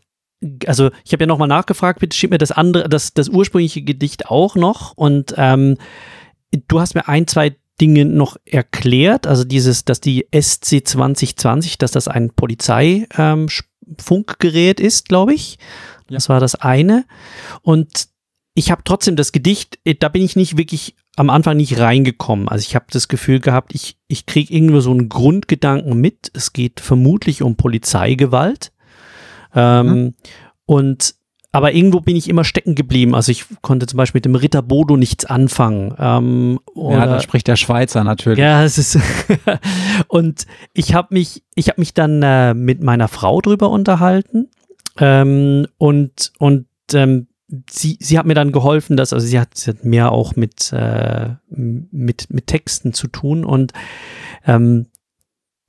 also ich habe ja nochmal nachgefragt, bitte schick mir das andere, das, das ursprüngliche Gedicht auch noch. Und ähm, du hast mir ein, zwei Dinge noch erklärt. Also dieses, dass die SC 2020, dass das ein Polizeifunkgerät ähm, ist, glaube ich. Ja. Das war das eine. Und ich habe trotzdem das Gedicht, äh, da bin ich nicht wirklich am Anfang nicht reingekommen. Also ich habe das Gefühl gehabt, ich, ich kriege irgendwo so einen Grundgedanken mit. Es geht vermutlich um Polizeigewalt. Ähm, mhm. Und aber irgendwo bin ich immer stecken geblieben. Also ich konnte zum Beispiel mit dem Ritter Bodo nichts anfangen. Ähm, oder, ja, da spricht der Schweizer natürlich. Ja, es ist. und ich habe mich, ich habe mich dann äh, mit meiner Frau drüber unterhalten ähm, und, und ähm, sie, sie hat mir dann geholfen, dass, also sie hat, sie hat mehr auch mit, äh, mit, mit Texten zu tun und ähm,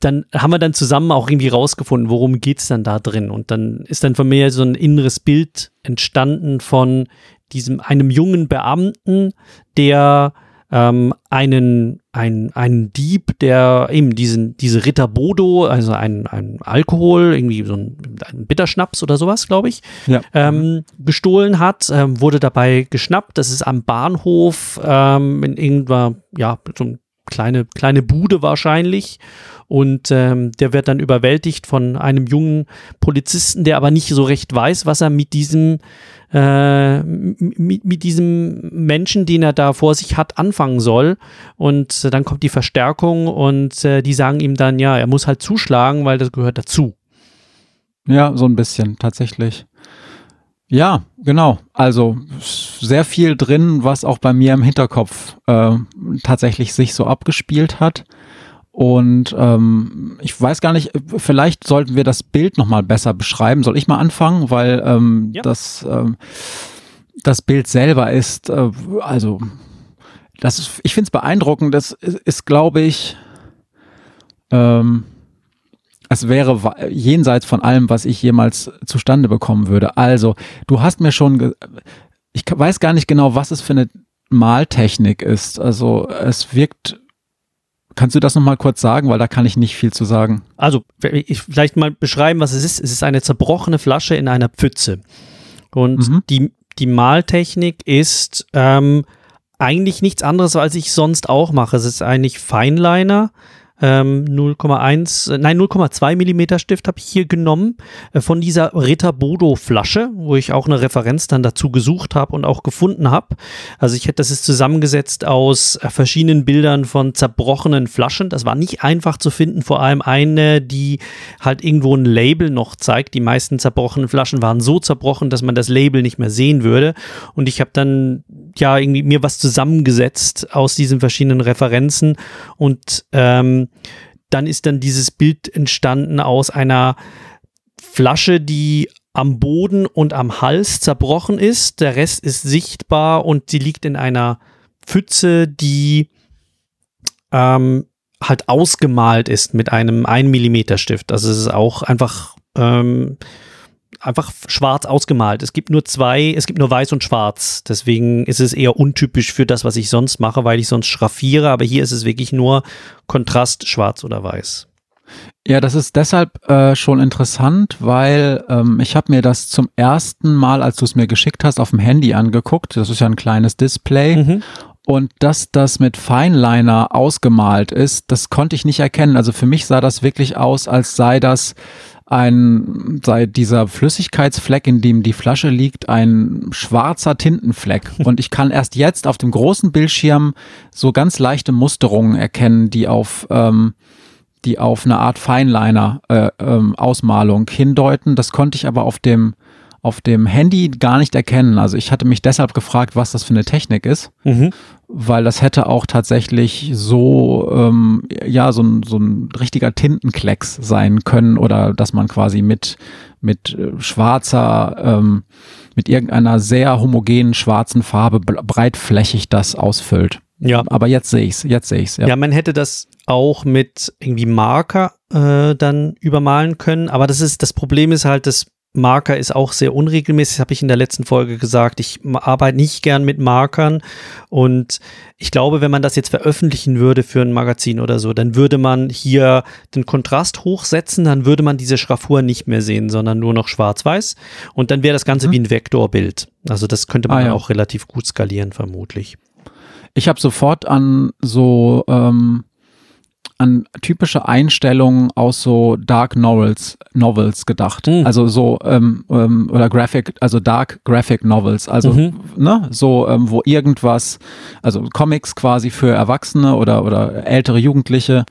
dann haben wir dann zusammen auch irgendwie rausgefunden, worum geht's dann da drin. Und dann ist dann von mir so ein inneres Bild entstanden von diesem, einem jungen Beamten, der ähm, einen, ein, einen Dieb, der eben diesen, diese Ritter Bodo, also ein, ein Alkohol, irgendwie so ein, ein Bitterschnaps oder sowas, glaube ich, ja. ähm, gestohlen hat, ähm, wurde dabei geschnappt. Das ist am Bahnhof ähm, in irgendeiner, ja, so eine kleine, kleine Bude wahrscheinlich. Und ähm, der wird dann überwältigt von einem jungen Polizisten, der aber nicht so recht weiß, was er mit diesem äh, mit, mit diesem Menschen, den er da vor sich hat, anfangen soll. Und äh, dann kommt die Verstärkung und äh, die sagen ihm dann, ja, er muss halt zuschlagen, weil das gehört dazu. Ja, so ein bisschen, tatsächlich. Ja, genau. Also sehr viel drin, was auch bei mir im Hinterkopf äh, tatsächlich sich so abgespielt hat. Und ähm, ich weiß gar nicht, vielleicht sollten wir das Bild nochmal besser beschreiben. Soll ich mal anfangen? Weil ähm, ja. das, ähm, das Bild selber ist, äh, also das ist, ich finde es beeindruckend. Das ist, ist glaube ich, ähm, es wäre jenseits von allem, was ich jemals zustande bekommen würde. Also, du hast mir schon, ich weiß gar nicht genau, was es für eine Maltechnik ist. Also, es wirkt Kannst du das nochmal kurz sagen, weil da kann ich nicht viel zu sagen. Also, ich vielleicht mal beschreiben, was es ist. Es ist eine zerbrochene Flasche in einer Pfütze. Und mhm. die, die Maltechnik ist ähm, eigentlich nichts anderes, als ich sonst auch mache. Es ist eigentlich Feinliner ähm, 0,1, äh, nein 0,2 Millimeter Stift habe ich hier genommen äh, von dieser Ritter Bodo Flasche, wo ich auch eine Referenz dann dazu gesucht habe und auch gefunden habe. Also ich hätte das ist zusammengesetzt aus äh, verschiedenen Bildern von zerbrochenen Flaschen. Das war nicht einfach zu finden, vor allem eine, die halt irgendwo ein Label noch zeigt. Die meisten zerbrochenen Flaschen waren so zerbrochen, dass man das Label nicht mehr sehen würde. Und ich habe dann ja irgendwie mir was zusammengesetzt aus diesen verschiedenen Referenzen und ähm, dann ist dann dieses Bild entstanden aus einer Flasche, die am Boden und am Hals zerbrochen ist. Der Rest ist sichtbar und sie liegt in einer Pfütze, die ähm, halt ausgemalt ist mit einem 1 mm Stift. Also es ist auch einfach ähm, einfach schwarz ausgemalt. Es gibt nur zwei, es gibt nur weiß und schwarz. Deswegen ist es eher untypisch für das, was ich sonst mache, weil ich sonst schraffiere. Aber hier ist es wirklich nur Kontrast schwarz oder weiß. Ja, das ist deshalb äh, schon interessant, weil ähm, ich habe mir das zum ersten Mal, als du es mir geschickt hast, auf dem Handy angeguckt. Das ist ja ein kleines Display. Mhm. Und dass das mit Fineliner ausgemalt ist, das konnte ich nicht erkennen. Also für mich sah das wirklich aus, als sei das ein, sei dieser Flüssigkeitsfleck, in dem die Flasche liegt, ein schwarzer Tintenfleck. Und ich kann erst jetzt auf dem großen Bildschirm so ganz leichte Musterungen erkennen, die auf, ähm, die auf eine Art Feinliner äh, ähm, Ausmalung hindeuten. Das konnte ich aber auf dem auf dem Handy gar nicht erkennen. Also ich hatte mich deshalb gefragt, was das für eine Technik ist, mhm. weil das hätte auch tatsächlich so, ähm, ja, so ein, so ein richtiger Tintenklecks sein können oder dass man quasi mit, mit äh, schwarzer, ähm, mit irgendeiner sehr homogenen schwarzen Farbe breitflächig das ausfüllt. Ja. Aber jetzt sehe ich's, jetzt sehe ich's. Ja. ja, man hätte das auch mit irgendwie Marker äh, dann übermalen können, aber das ist, das Problem ist halt, dass Marker ist auch sehr unregelmäßig, das habe ich in der letzten Folge gesagt. Ich arbeite nicht gern mit Markern und ich glaube, wenn man das jetzt veröffentlichen würde für ein Magazin oder so, dann würde man hier den Kontrast hochsetzen, dann würde man diese Schraffur nicht mehr sehen, sondern nur noch schwarz-weiß und dann wäre das Ganze mhm. wie ein Vektorbild. Also das könnte man ah, ja. auch relativ gut skalieren, vermutlich. Ich habe sofort an so ähm, an typische Einstellungen aus so Dark Novels, Novels gedacht. Mhm. Also so, ähm, ähm, oder Graphic, also Dark Graphic Novels. Also, mhm. ne, so, ähm, wo irgendwas, also Comics quasi für Erwachsene oder, oder ältere Jugendliche.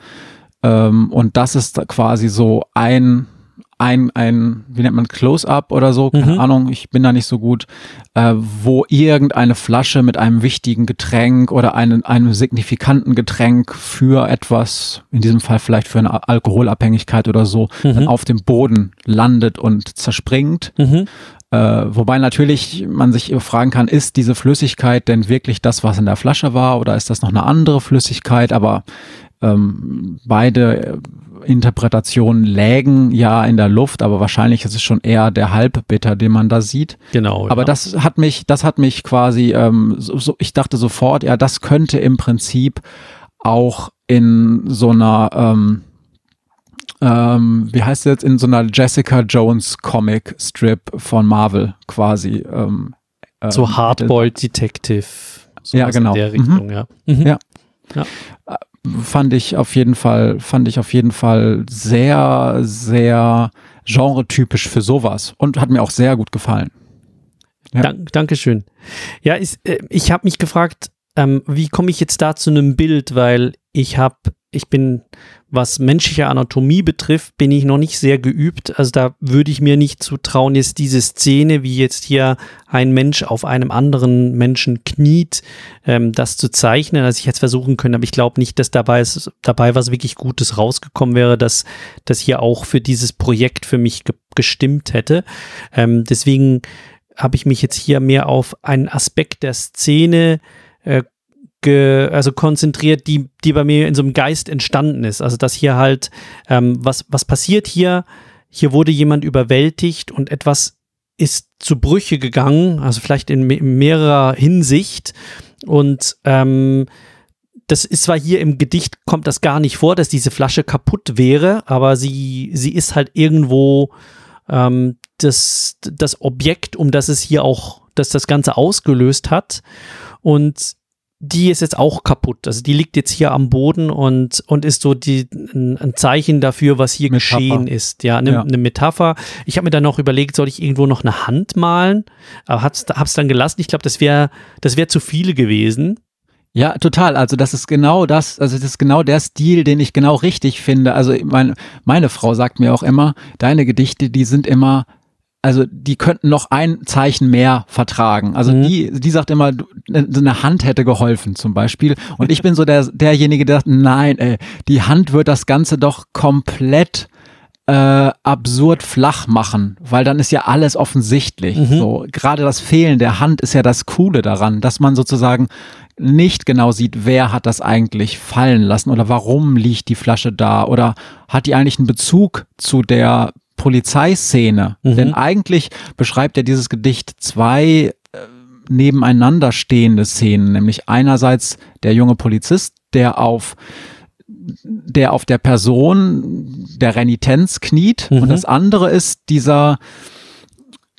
Ähm, und das ist quasi so ein ein, ein, wie nennt man, Close-up oder so, keine mhm. Ahnung, ich bin da nicht so gut, äh, wo irgendeine Flasche mit einem wichtigen Getränk oder einem, einem signifikanten Getränk für etwas, in diesem Fall vielleicht für eine Alkoholabhängigkeit oder so, mhm. dann auf dem Boden landet und zerspringt. Mhm. Äh, wobei natürlich man sich fragen kann, ist diese Flüssigkeit denn wirklich das, was in der Flasche war, oder ist das noch eine andere Flüssigkeit? Aber ähm, beide Interpretationen lägen ja in der Luft, aber wahrscheinlich ist es schon eher der Halbbitter, den man da sieht. Genau. Aber ja. das hat mich, das hat mich quasi, ähm, so, so, ich dachte sofort, ja, das könnte im Prinzip auch in so einer ähm, ähm, wie heißt es jetzt, in so einer Jessica Jones Comic Strip von Marvel quasi. Ähm, so ähm, Hardboiled Detective. Ja, genau. In der Richtung, mhm. ja. Mhm. ja. ja. Fand ich auf jeden Fall, fand ich auf jeden Fall sehr, sehr genretypisch für sowas und hat mir auch sehr gut gefallen. Ja. Dank, Dankeschön. Ja, ich, äh, ich habe mich gefragt, ähm, wie komme ich jetzt da zu einem Bild, weil ich habe, ich bin was menschliche Anatomie betrifft, bin ich noch nicht sehr geübt. Also da würde ich mir nicht zutrauen, jetzt diese Szene, wie jetzt hier ein Mensch auf einem anderen Menschen kniet, ähm, das zu zeichnen. Also ich hätte es versuchen können, aber ich glaube nicht, dass dabei, ist, dabei was wirklich Gutes rausgekommen wäre, dass das hier auch für dieses Projekt für mich ge gestimmt hätte. Ähm, deswegen habe ich mich jetzt hier mehr auf einen Aspekt der Szene äh, also konzentriert, die, die bei mir in so einem Geist entstanden ist. Also dass hier halt, ähm, was, was passiert hier? Hier wurde jemand überwältigt und etwas ist zu Brüche gegangen, also vielleicht in, in mehrerer Hinsicht. Und ähm, das ist zwar hier im Gedicht, kommt das gar nicht vor, dass diese Flasche kaputt wäre, aber sie, sie ist halt irgendwo ähm, das, das Objekt, um das es hier auch, dass das Ganze ausgelöst hat. Und die ist jetzt auch kaputt. Also die liegt jetzt hier am Boden und, und ist so die, ein, ein Zeichen dafür, was hier Metapher. geschehen ist. Ja, eine, ja. eine Metapher. Ich habe mir dann noch überlegt, soll ich irgendwo noch eine Hand malen? Aber hab's, hab's dann gelassen. Ich glaube, das wäre das wäre zu viele gewesen. Ja, total. Also das ist genau das, also das ist genau der Stil, den ich genau richtig finde. Also meine, meine Frau sagt mir auch immer, deine Gedichte, die sind immer also die könnten noch ein Zeichen mehr vertragen. Also mhm. die, die sagt immer, ne, eine Hand hätte geholfen zum Beispiel. Und ich bin so der, derjenige, der sagt, nein, ey, die Hand wird das Ganze doch komplett äh, absurd flach machen, weil dann ist ja alles offensichtlich. Mhm. So gerade das Fehlen der Hand ist ja das Coole daran, dass man sozusagen nicht genau sieht, wer hat das eigentlich fallen lassen oder warum liegt die Flasche da oder hat die eigentlich einen Bezug zu der Polizeiszene. Mhm. Denn eigentlich beschreibt ja dieses Gedicht zwei äh, nebeneinander stehende Szenen, nämlich einerseits der junge Polizist, der auf der auf der Person der Renitenz kniet mhm. und das andere ist dieser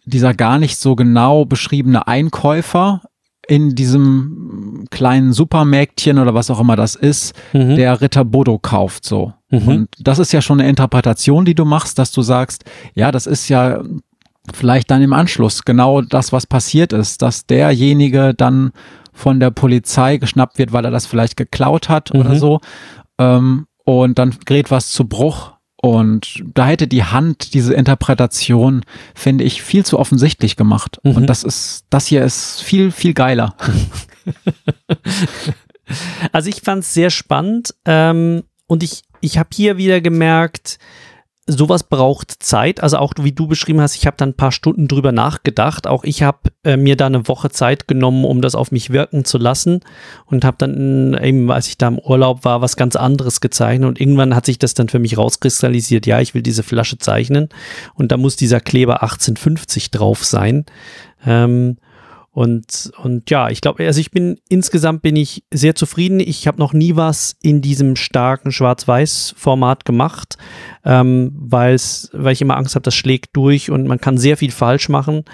dieser gar nicht so genau beschriebene Einkäufer in diesem kleinen Supermärktchen oder was auch immer das ist, mhm. der Ritter Bodo kauft so. Mhm. Und das ist ja schon eine Interpretation, die du machst, dass du sagst, ja, das ist ja vielleicht dann im Anschluss genau das, was passiert ist, dass derjenige dann von der Polizei geschnappt wird, weil er das vielleicht geklaut hat mhm. oder so. Ähm, und dann gerät was zu Bruch und da hätte die Hand diese Interpretation, finde ich, viel zu offensichtlich gemacht. Mhm. Und das ist, das hier ist viel, viel geiler. Also ich fand es sehr spannend ähm, und ich, ich habe hier wieder gemerkt, sowas braucht Zeit. Also auch wie du beschrieben hast, ich habe dann ein paar Stunden drüber nachgedacht. Auch ich habe äh, mir da eine Woche Zeit genommen, um das auf mich wirken zu lassen und habe dann eben, als ich da im Urlaub war, was ganz anderes gezeichnet und irgendwann hat sich das dann für mich rauskristallisiert. Ja, ich will diese Flasche zeichnen und da muss dieser Kleber 1850 drauf sein. Ähm, und, und ja, ich glaube, also ich bin insgesamt bin ich sehr zufrieden. Ich habe noch nie was in diesem starken Schwarz-Weiß-Format gemacht, ähm, weil ich immer Angst habe, das schlägt durch und man kann sehr viel falsch machen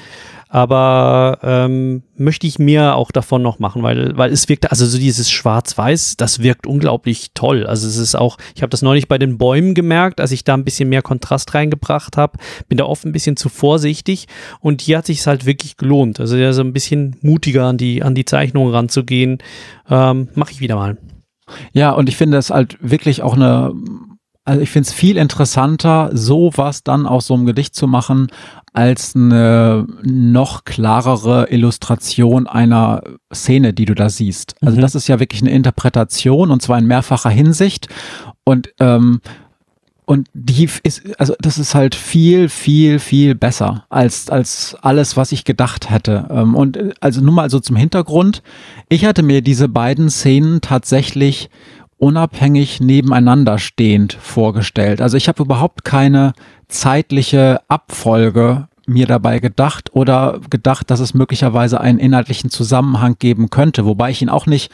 aber ähm, möchte ich mir auch davon noch machen, weil, weil es wirkt, also so dieses Schwarz-Weiß, das wirkt unglaublich toll. Also es ist auch, ich habe das neulich bei den Bäumen gemerkt, als ich da ein bisschen mehr Kontrast reingebracht habe, bin da oft ein bisschen zu vorsichtig und hier hat sich es halt wirklich gelohnt. Also ja, so ein bisschen mutiger an die, an die Zeichnung ranzugehen, ähm, mache ich wieder mal. Ja, und ich finde es halt wirklich auch eine also ich finde es viel interessanter, sowas dann aus so einem Gedicht zu machen, als eine noch klarere Illustration einer Szene, die du da siehst. Also mhm. das ist ja wirklich eine Interpretation und zwar in mehrfacher Hinsicht. Und ähm, und die ist, also das ist halt viel, viel, viel besser als, als alles, was ich gedacht hätte. Ähm, und äh, also nur mal so zum Hintergrund. Ich hatte mir diese beiden Szenen tatsächlich unabhängig nebeneinander stehend vorgestellt. Also ich habe überhaupt keine zeitliche Abfolge mir dabei gedacht oder gedacht, dass es möglicherweise einen inhaltlichen Zusammenhang geben könnte, wobei ich ihn auch nicht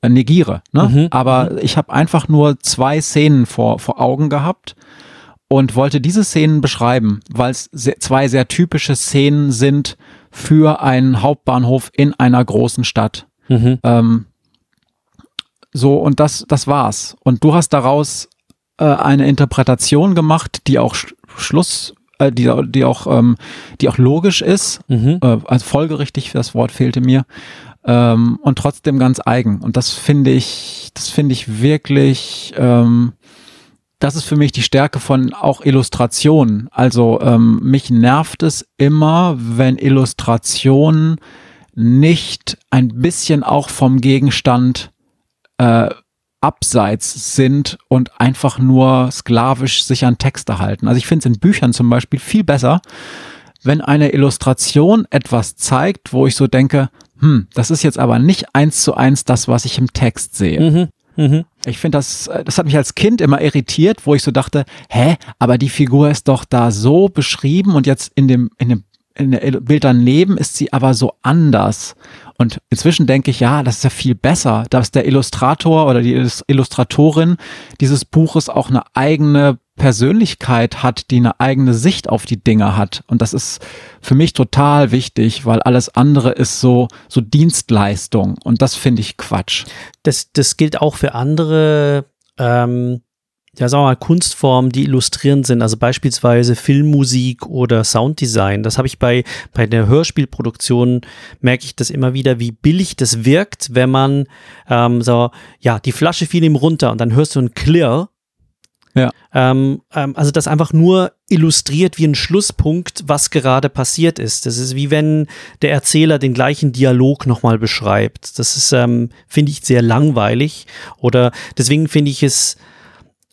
äh, negiere. Ne? Mhm. Aber ich habe einfach nur zwei Szenen vor, vor Augen gehabt und wollte diese Szenen beschreiben, weil es sehr, zwei sehr typische Szenen sind für einen Hauptbahnhof in einer großen Stadt. Mhm. Ähm, so, und das, das war's. Und du hast daraus äh, eine Interpretation gemacht, die auch Sch Schluss, äh, die, die auch, ähm, die auch logisch ist, mhm. äh, also folgerichtig, das Wort fehlte mir, ähm, und trotzdem ganz eigen. Und das finde ich, das finde ich wirklich, ähm, das ist für mich die Stärke von auch Illustrationen. Also ähm, mich nervt es immer, wenn Illustrationen nicht ein bisschen auch vom Gegenstand äh, abseits sind und einfach nur sklavisch sich an Texte halten. Also ich finde es in Büchern zum Beispiel viel besser, wenn eine Illustration etwas zeigt, wo ich so denke, hm, das ist jetzt aber nicht eins zu eins das, was ich im Text sehe. Mhm. Mhm. Ich finde, das, das hat mich als Kind immer irritiert, wo ich so dachte, hä, aber die Figur ist doch da so beschrieben und jetzt in dem, in dem in der Bild daneben ist sie aber so anders. Und inzwischen denke ich, ja, das ist ja viel besser, dass der Illustrator oder die Illustratorin dieses Buches auch eine eigene Persönlichkeit hat, die eine eigene Sicht auf die Dinge hat. Und das ist für mich total wichtig, weil alles andere ist so, so Dienstleistung. Und das finde ich Quatsch. Das, das gilt auch für andere, ähm, ja, sagen wir mal, Kunstformen, die illustrierend sind, also beispielsweise Filmmusik oder Sounddesign. Das habe ich bei, bei der Hörspielproduktion, merke ich das immer wieder, wie billig das wirkt, wenn man ähm, so, ja, die Flasche fiel ihm runter und dann hörst du ein Clear ja. Ähm, ähm, also das einfach nur illustriert wie ein Schlusspunkt, was gerade passiert ist. Das ist wie wenn der Erzähler den gleichen Dialog nochmal beschreibt. Das ist, ähm, finde ich, sehr langweilig. Oder deswegen finde ich es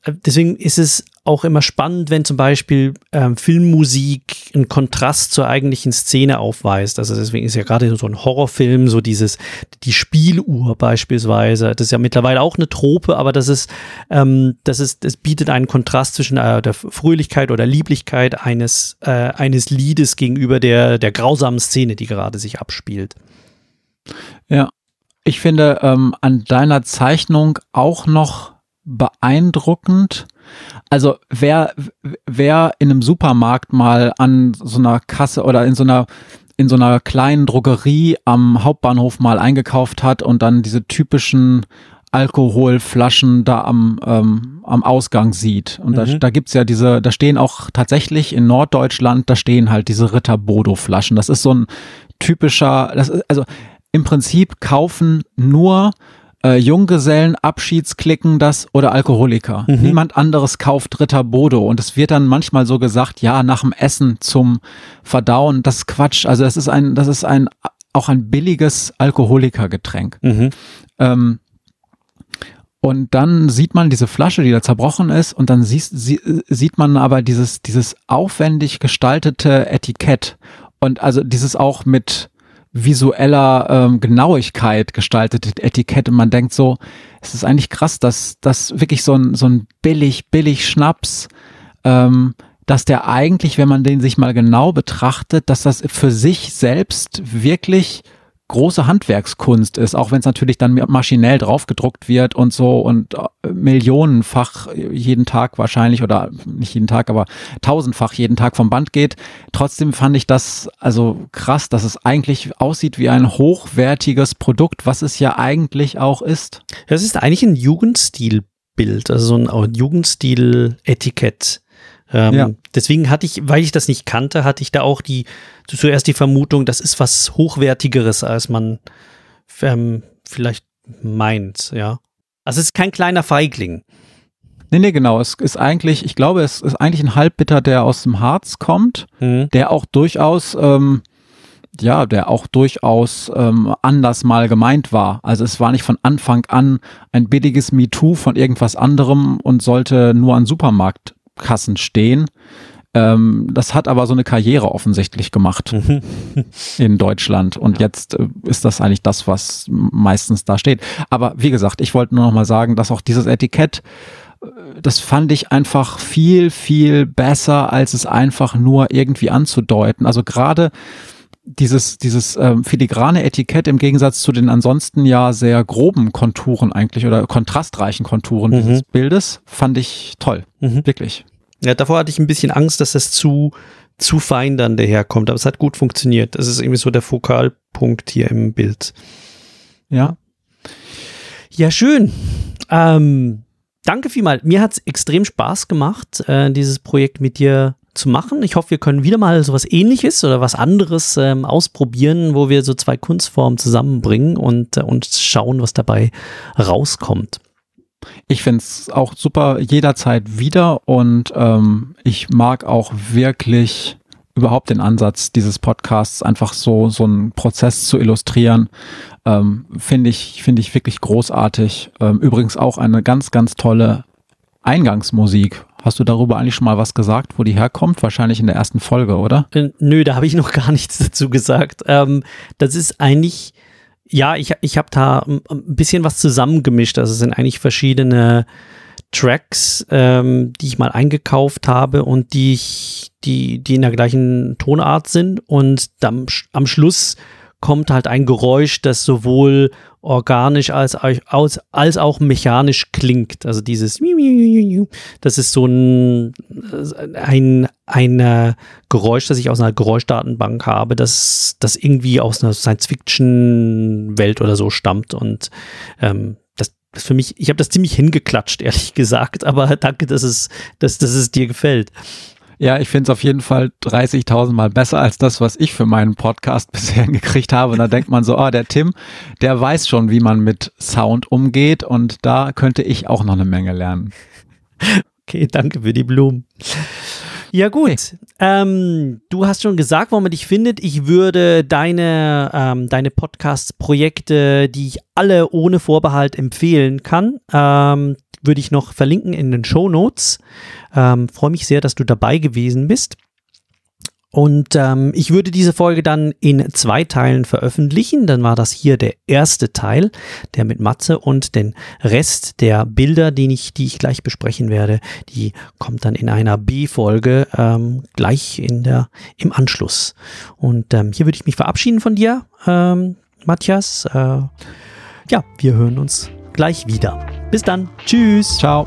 deswegen ist es auch immer spannend, wenn zum Beispiel ähm, Filmmusik einen Kontrast zur eigentlichen Szene aufweist. Also deswegen ist ja gerade so ein Horrorfilm, so dieses, die Spieluhr beispielsweise, das ist ja mittlerweile auch eine Trope, aber das ist, ähm, das ist, das bietet einen Kontrast zwischen äh, der Fröhlichkeit oder Lieblichkeit eines, äh, eines Liedes gegenüber der, der grausamen Szene, die gerade sich abspielt. Ja, ich finde ähm, an deiner Zeichnung auch noch beeindruckend. Also wer, wer in einem Supermarkt mal an so einer Kasse oder in so einer in so einer kleinen Drogerie am Hauptbahnhof mal eingekauft hat und dann diese typischen Alkoholflaschen da am, ähm, am Ausgang sieht. Und mhm. da, da gibt's ja diese, da stehen auch tatsächlich in Norddeutschland, da stehen halt diese Ritter Bodo Flaschen. Das ist so ein typischer, das ist, also im Prinzip kaufen nur äh, Junggesellen, Abschiedsklicken das oder Alkoholiker. Mhm. Niemand anderes kauft Ritter Bodo. Und es wird dann manchmal so gesagt, ja, nach dem Essen zum Verdauen. Das ist Quatsch. Also das ist ein, das ist ein, auch ein billiges Alkoholikergetränk. Mhm. Ähm, und dann sieht man diese Flasche, die da zerbrochen ist, und dann siehst, sie, sieht man aber dieses, dieses aufwendig gestaltete Etikett. Und also dieses auch mit, visueller ähm, Genauigkeit gestaltete Etikette. Man denkt so, es ist eigentlich krass, dass das wirklich so ein, so ein billig, billig Schnaps, ähm, dass der eigentlich, wenn man den sich mal genau betrachtet, dass das für sich selbst wirklich große Handwerkskunst ist, auch wenn es natürlich dann maschinell draufgedruckt wird und so und äh, millionenfach jeden Tag wahrscheinlich oder nicht jeden Tag, aber tausendfach jeden Tag vom Band geht. Trotzdem fand ich das also krass, dass es eigentlich aussieht wie ein hochwertiges Produkt, was es ja eigentlich auch ist. Es ist eigentlich ein Jugendstilbild, also so ein Jugendstil-Etikett. Ähm, ja. Deswegen hatte ich, weil ich das nicht kannte, hatte ich da auch die zuerst die Vermutung, das ist was Hochwertigeres, als man ähm, vielleicht meint, ja. Also es ist kein kleiner Feigling. Nee, nee, genau. Es ist eigentlich, ich glaube, es ist eigentlich ein Halbbitter, der aus dem Harz kommt, mhm. der auch durchaus, ähm, ja, der auch durchaus ähm, anders mal gemeint war. Also es war nicht von Anfang an ein billiges MeToo von irgendwas anderem und sollte nur an Supermarkt Kassen stehen. Ähm, das hat aber so eine Karriere offensichtlich gemacht mhm. in Deutschland. Und ja. jetzt äh, ist das eigentlich das, was meistens da steht. Aber wie gesagt, ich wollte nur noch mal sagen, dass auch dieses Etikett äh, das fand ich einfach viel, viel besser, als es einfach nur irgendwie anzudeuten. Also gerade dieses, dieses ähm, filigrane Etikett im Gegensatz zu den ansonsten ja sehr groben Konturen eigentlich oder kontrastreichen Konturen mhm. dieses Bildes fand ich toll. Mhm. Wirklich. Ja, davor hatte ich ein bisschen Angst, dass es zu, zu fein dann daherkommt, aber es hat gut funktioniert. Das ist irgendwie so der Fokalpunkt hier im Bild. Ja. Ja, schön. Ähm, danke vielmals. Mir hat es extrem Spaß gemacht, äh, dieses Projekt mit dir zu machen. Ich hoffe, wir können wieder mal so was ähnliches oder was anderes ähm, ausprobieren, wo wir so zwei Kunstformen zusammenbringen und, äh, und schauen, was dabei rauskommt. Ich finde es auch super jederzeit wieder und ähm, ich mag auch wirklich überhaupt den Ansatz dieses Podcasts, einfach so, so einen Prozess zu illustrieren, ähm, finde ich, finde ich wirklich großartig. Ähm, übrigens auch eine ganz, ganz tolle Eingangsmusik. Hast du darüber eigentlich schon mal was gesagt, wo die herkommt? Wahrscheinlich in der ersten Folge, oder? Äh, nö, da habe ich noch gar nichts dazu gesagt. Ähm, das ist eigentlich ja, ich, ich habe da ein bisschen was zusammengemischt. Also es sind eigentlich verschiedene Tracks, ähm, die ich mal eingekauft habe und die ich, die, die in der gleichen Tonart sind. Und am, am Schluss kommt halt ein Geräusch, das sowohl organisch als, als, als auch mechanisch klingt. Also dieses das ist so ein, ein, ein Geräusch, das ich aus einer Geräuschdatenbank habe, das, das irgendwie aus einer Science-Fiction-Welt oder so stammt. Und ähm, das, das für mich, ich habe das ziemlich hingeklatscht, ehrlich gesagt, aber danke, dass es, dass, dass es dir gefällt. Ja, ich finde es auf jeden Fall 30.000 Mal besser als das, was ich für meinen Podcast bisher gekriegt habe. Und da denkt man so, oh, der Tim, der weiß schon, wie man mit Sound umgeht und da könnte ich auch noch eine Menge lernen. Okay, danke für die Blumen. Ja gut, hey. ähm, du hast schon gesagt, wo man dich findet. Ich würde deine, ähm, deine Podcast-Projekte, die ich alle ohne Vorbehalt empfehlen kann, ähm, würde ich noch verlinken in den Show Notes. Ähm, Freue mich sehr, dass du dabei gewesen bist. Und ähm, ich würde diese Folge dann in zwei Teilen veröffentlichen. Dann war das hier der erste Teil, der mit Matze und den Rest der Bilder, die ich, die ich gleich besprechen werde, die kommt dann in einer B-Folge ähm, gleich in der, im Anschluss. Und ähm, hier würde ich mich verabschieden von dir, ähm, Matthias. Äh, ja, wir hören uns gleich wieder. Bis dann. Tschüss. Ciao.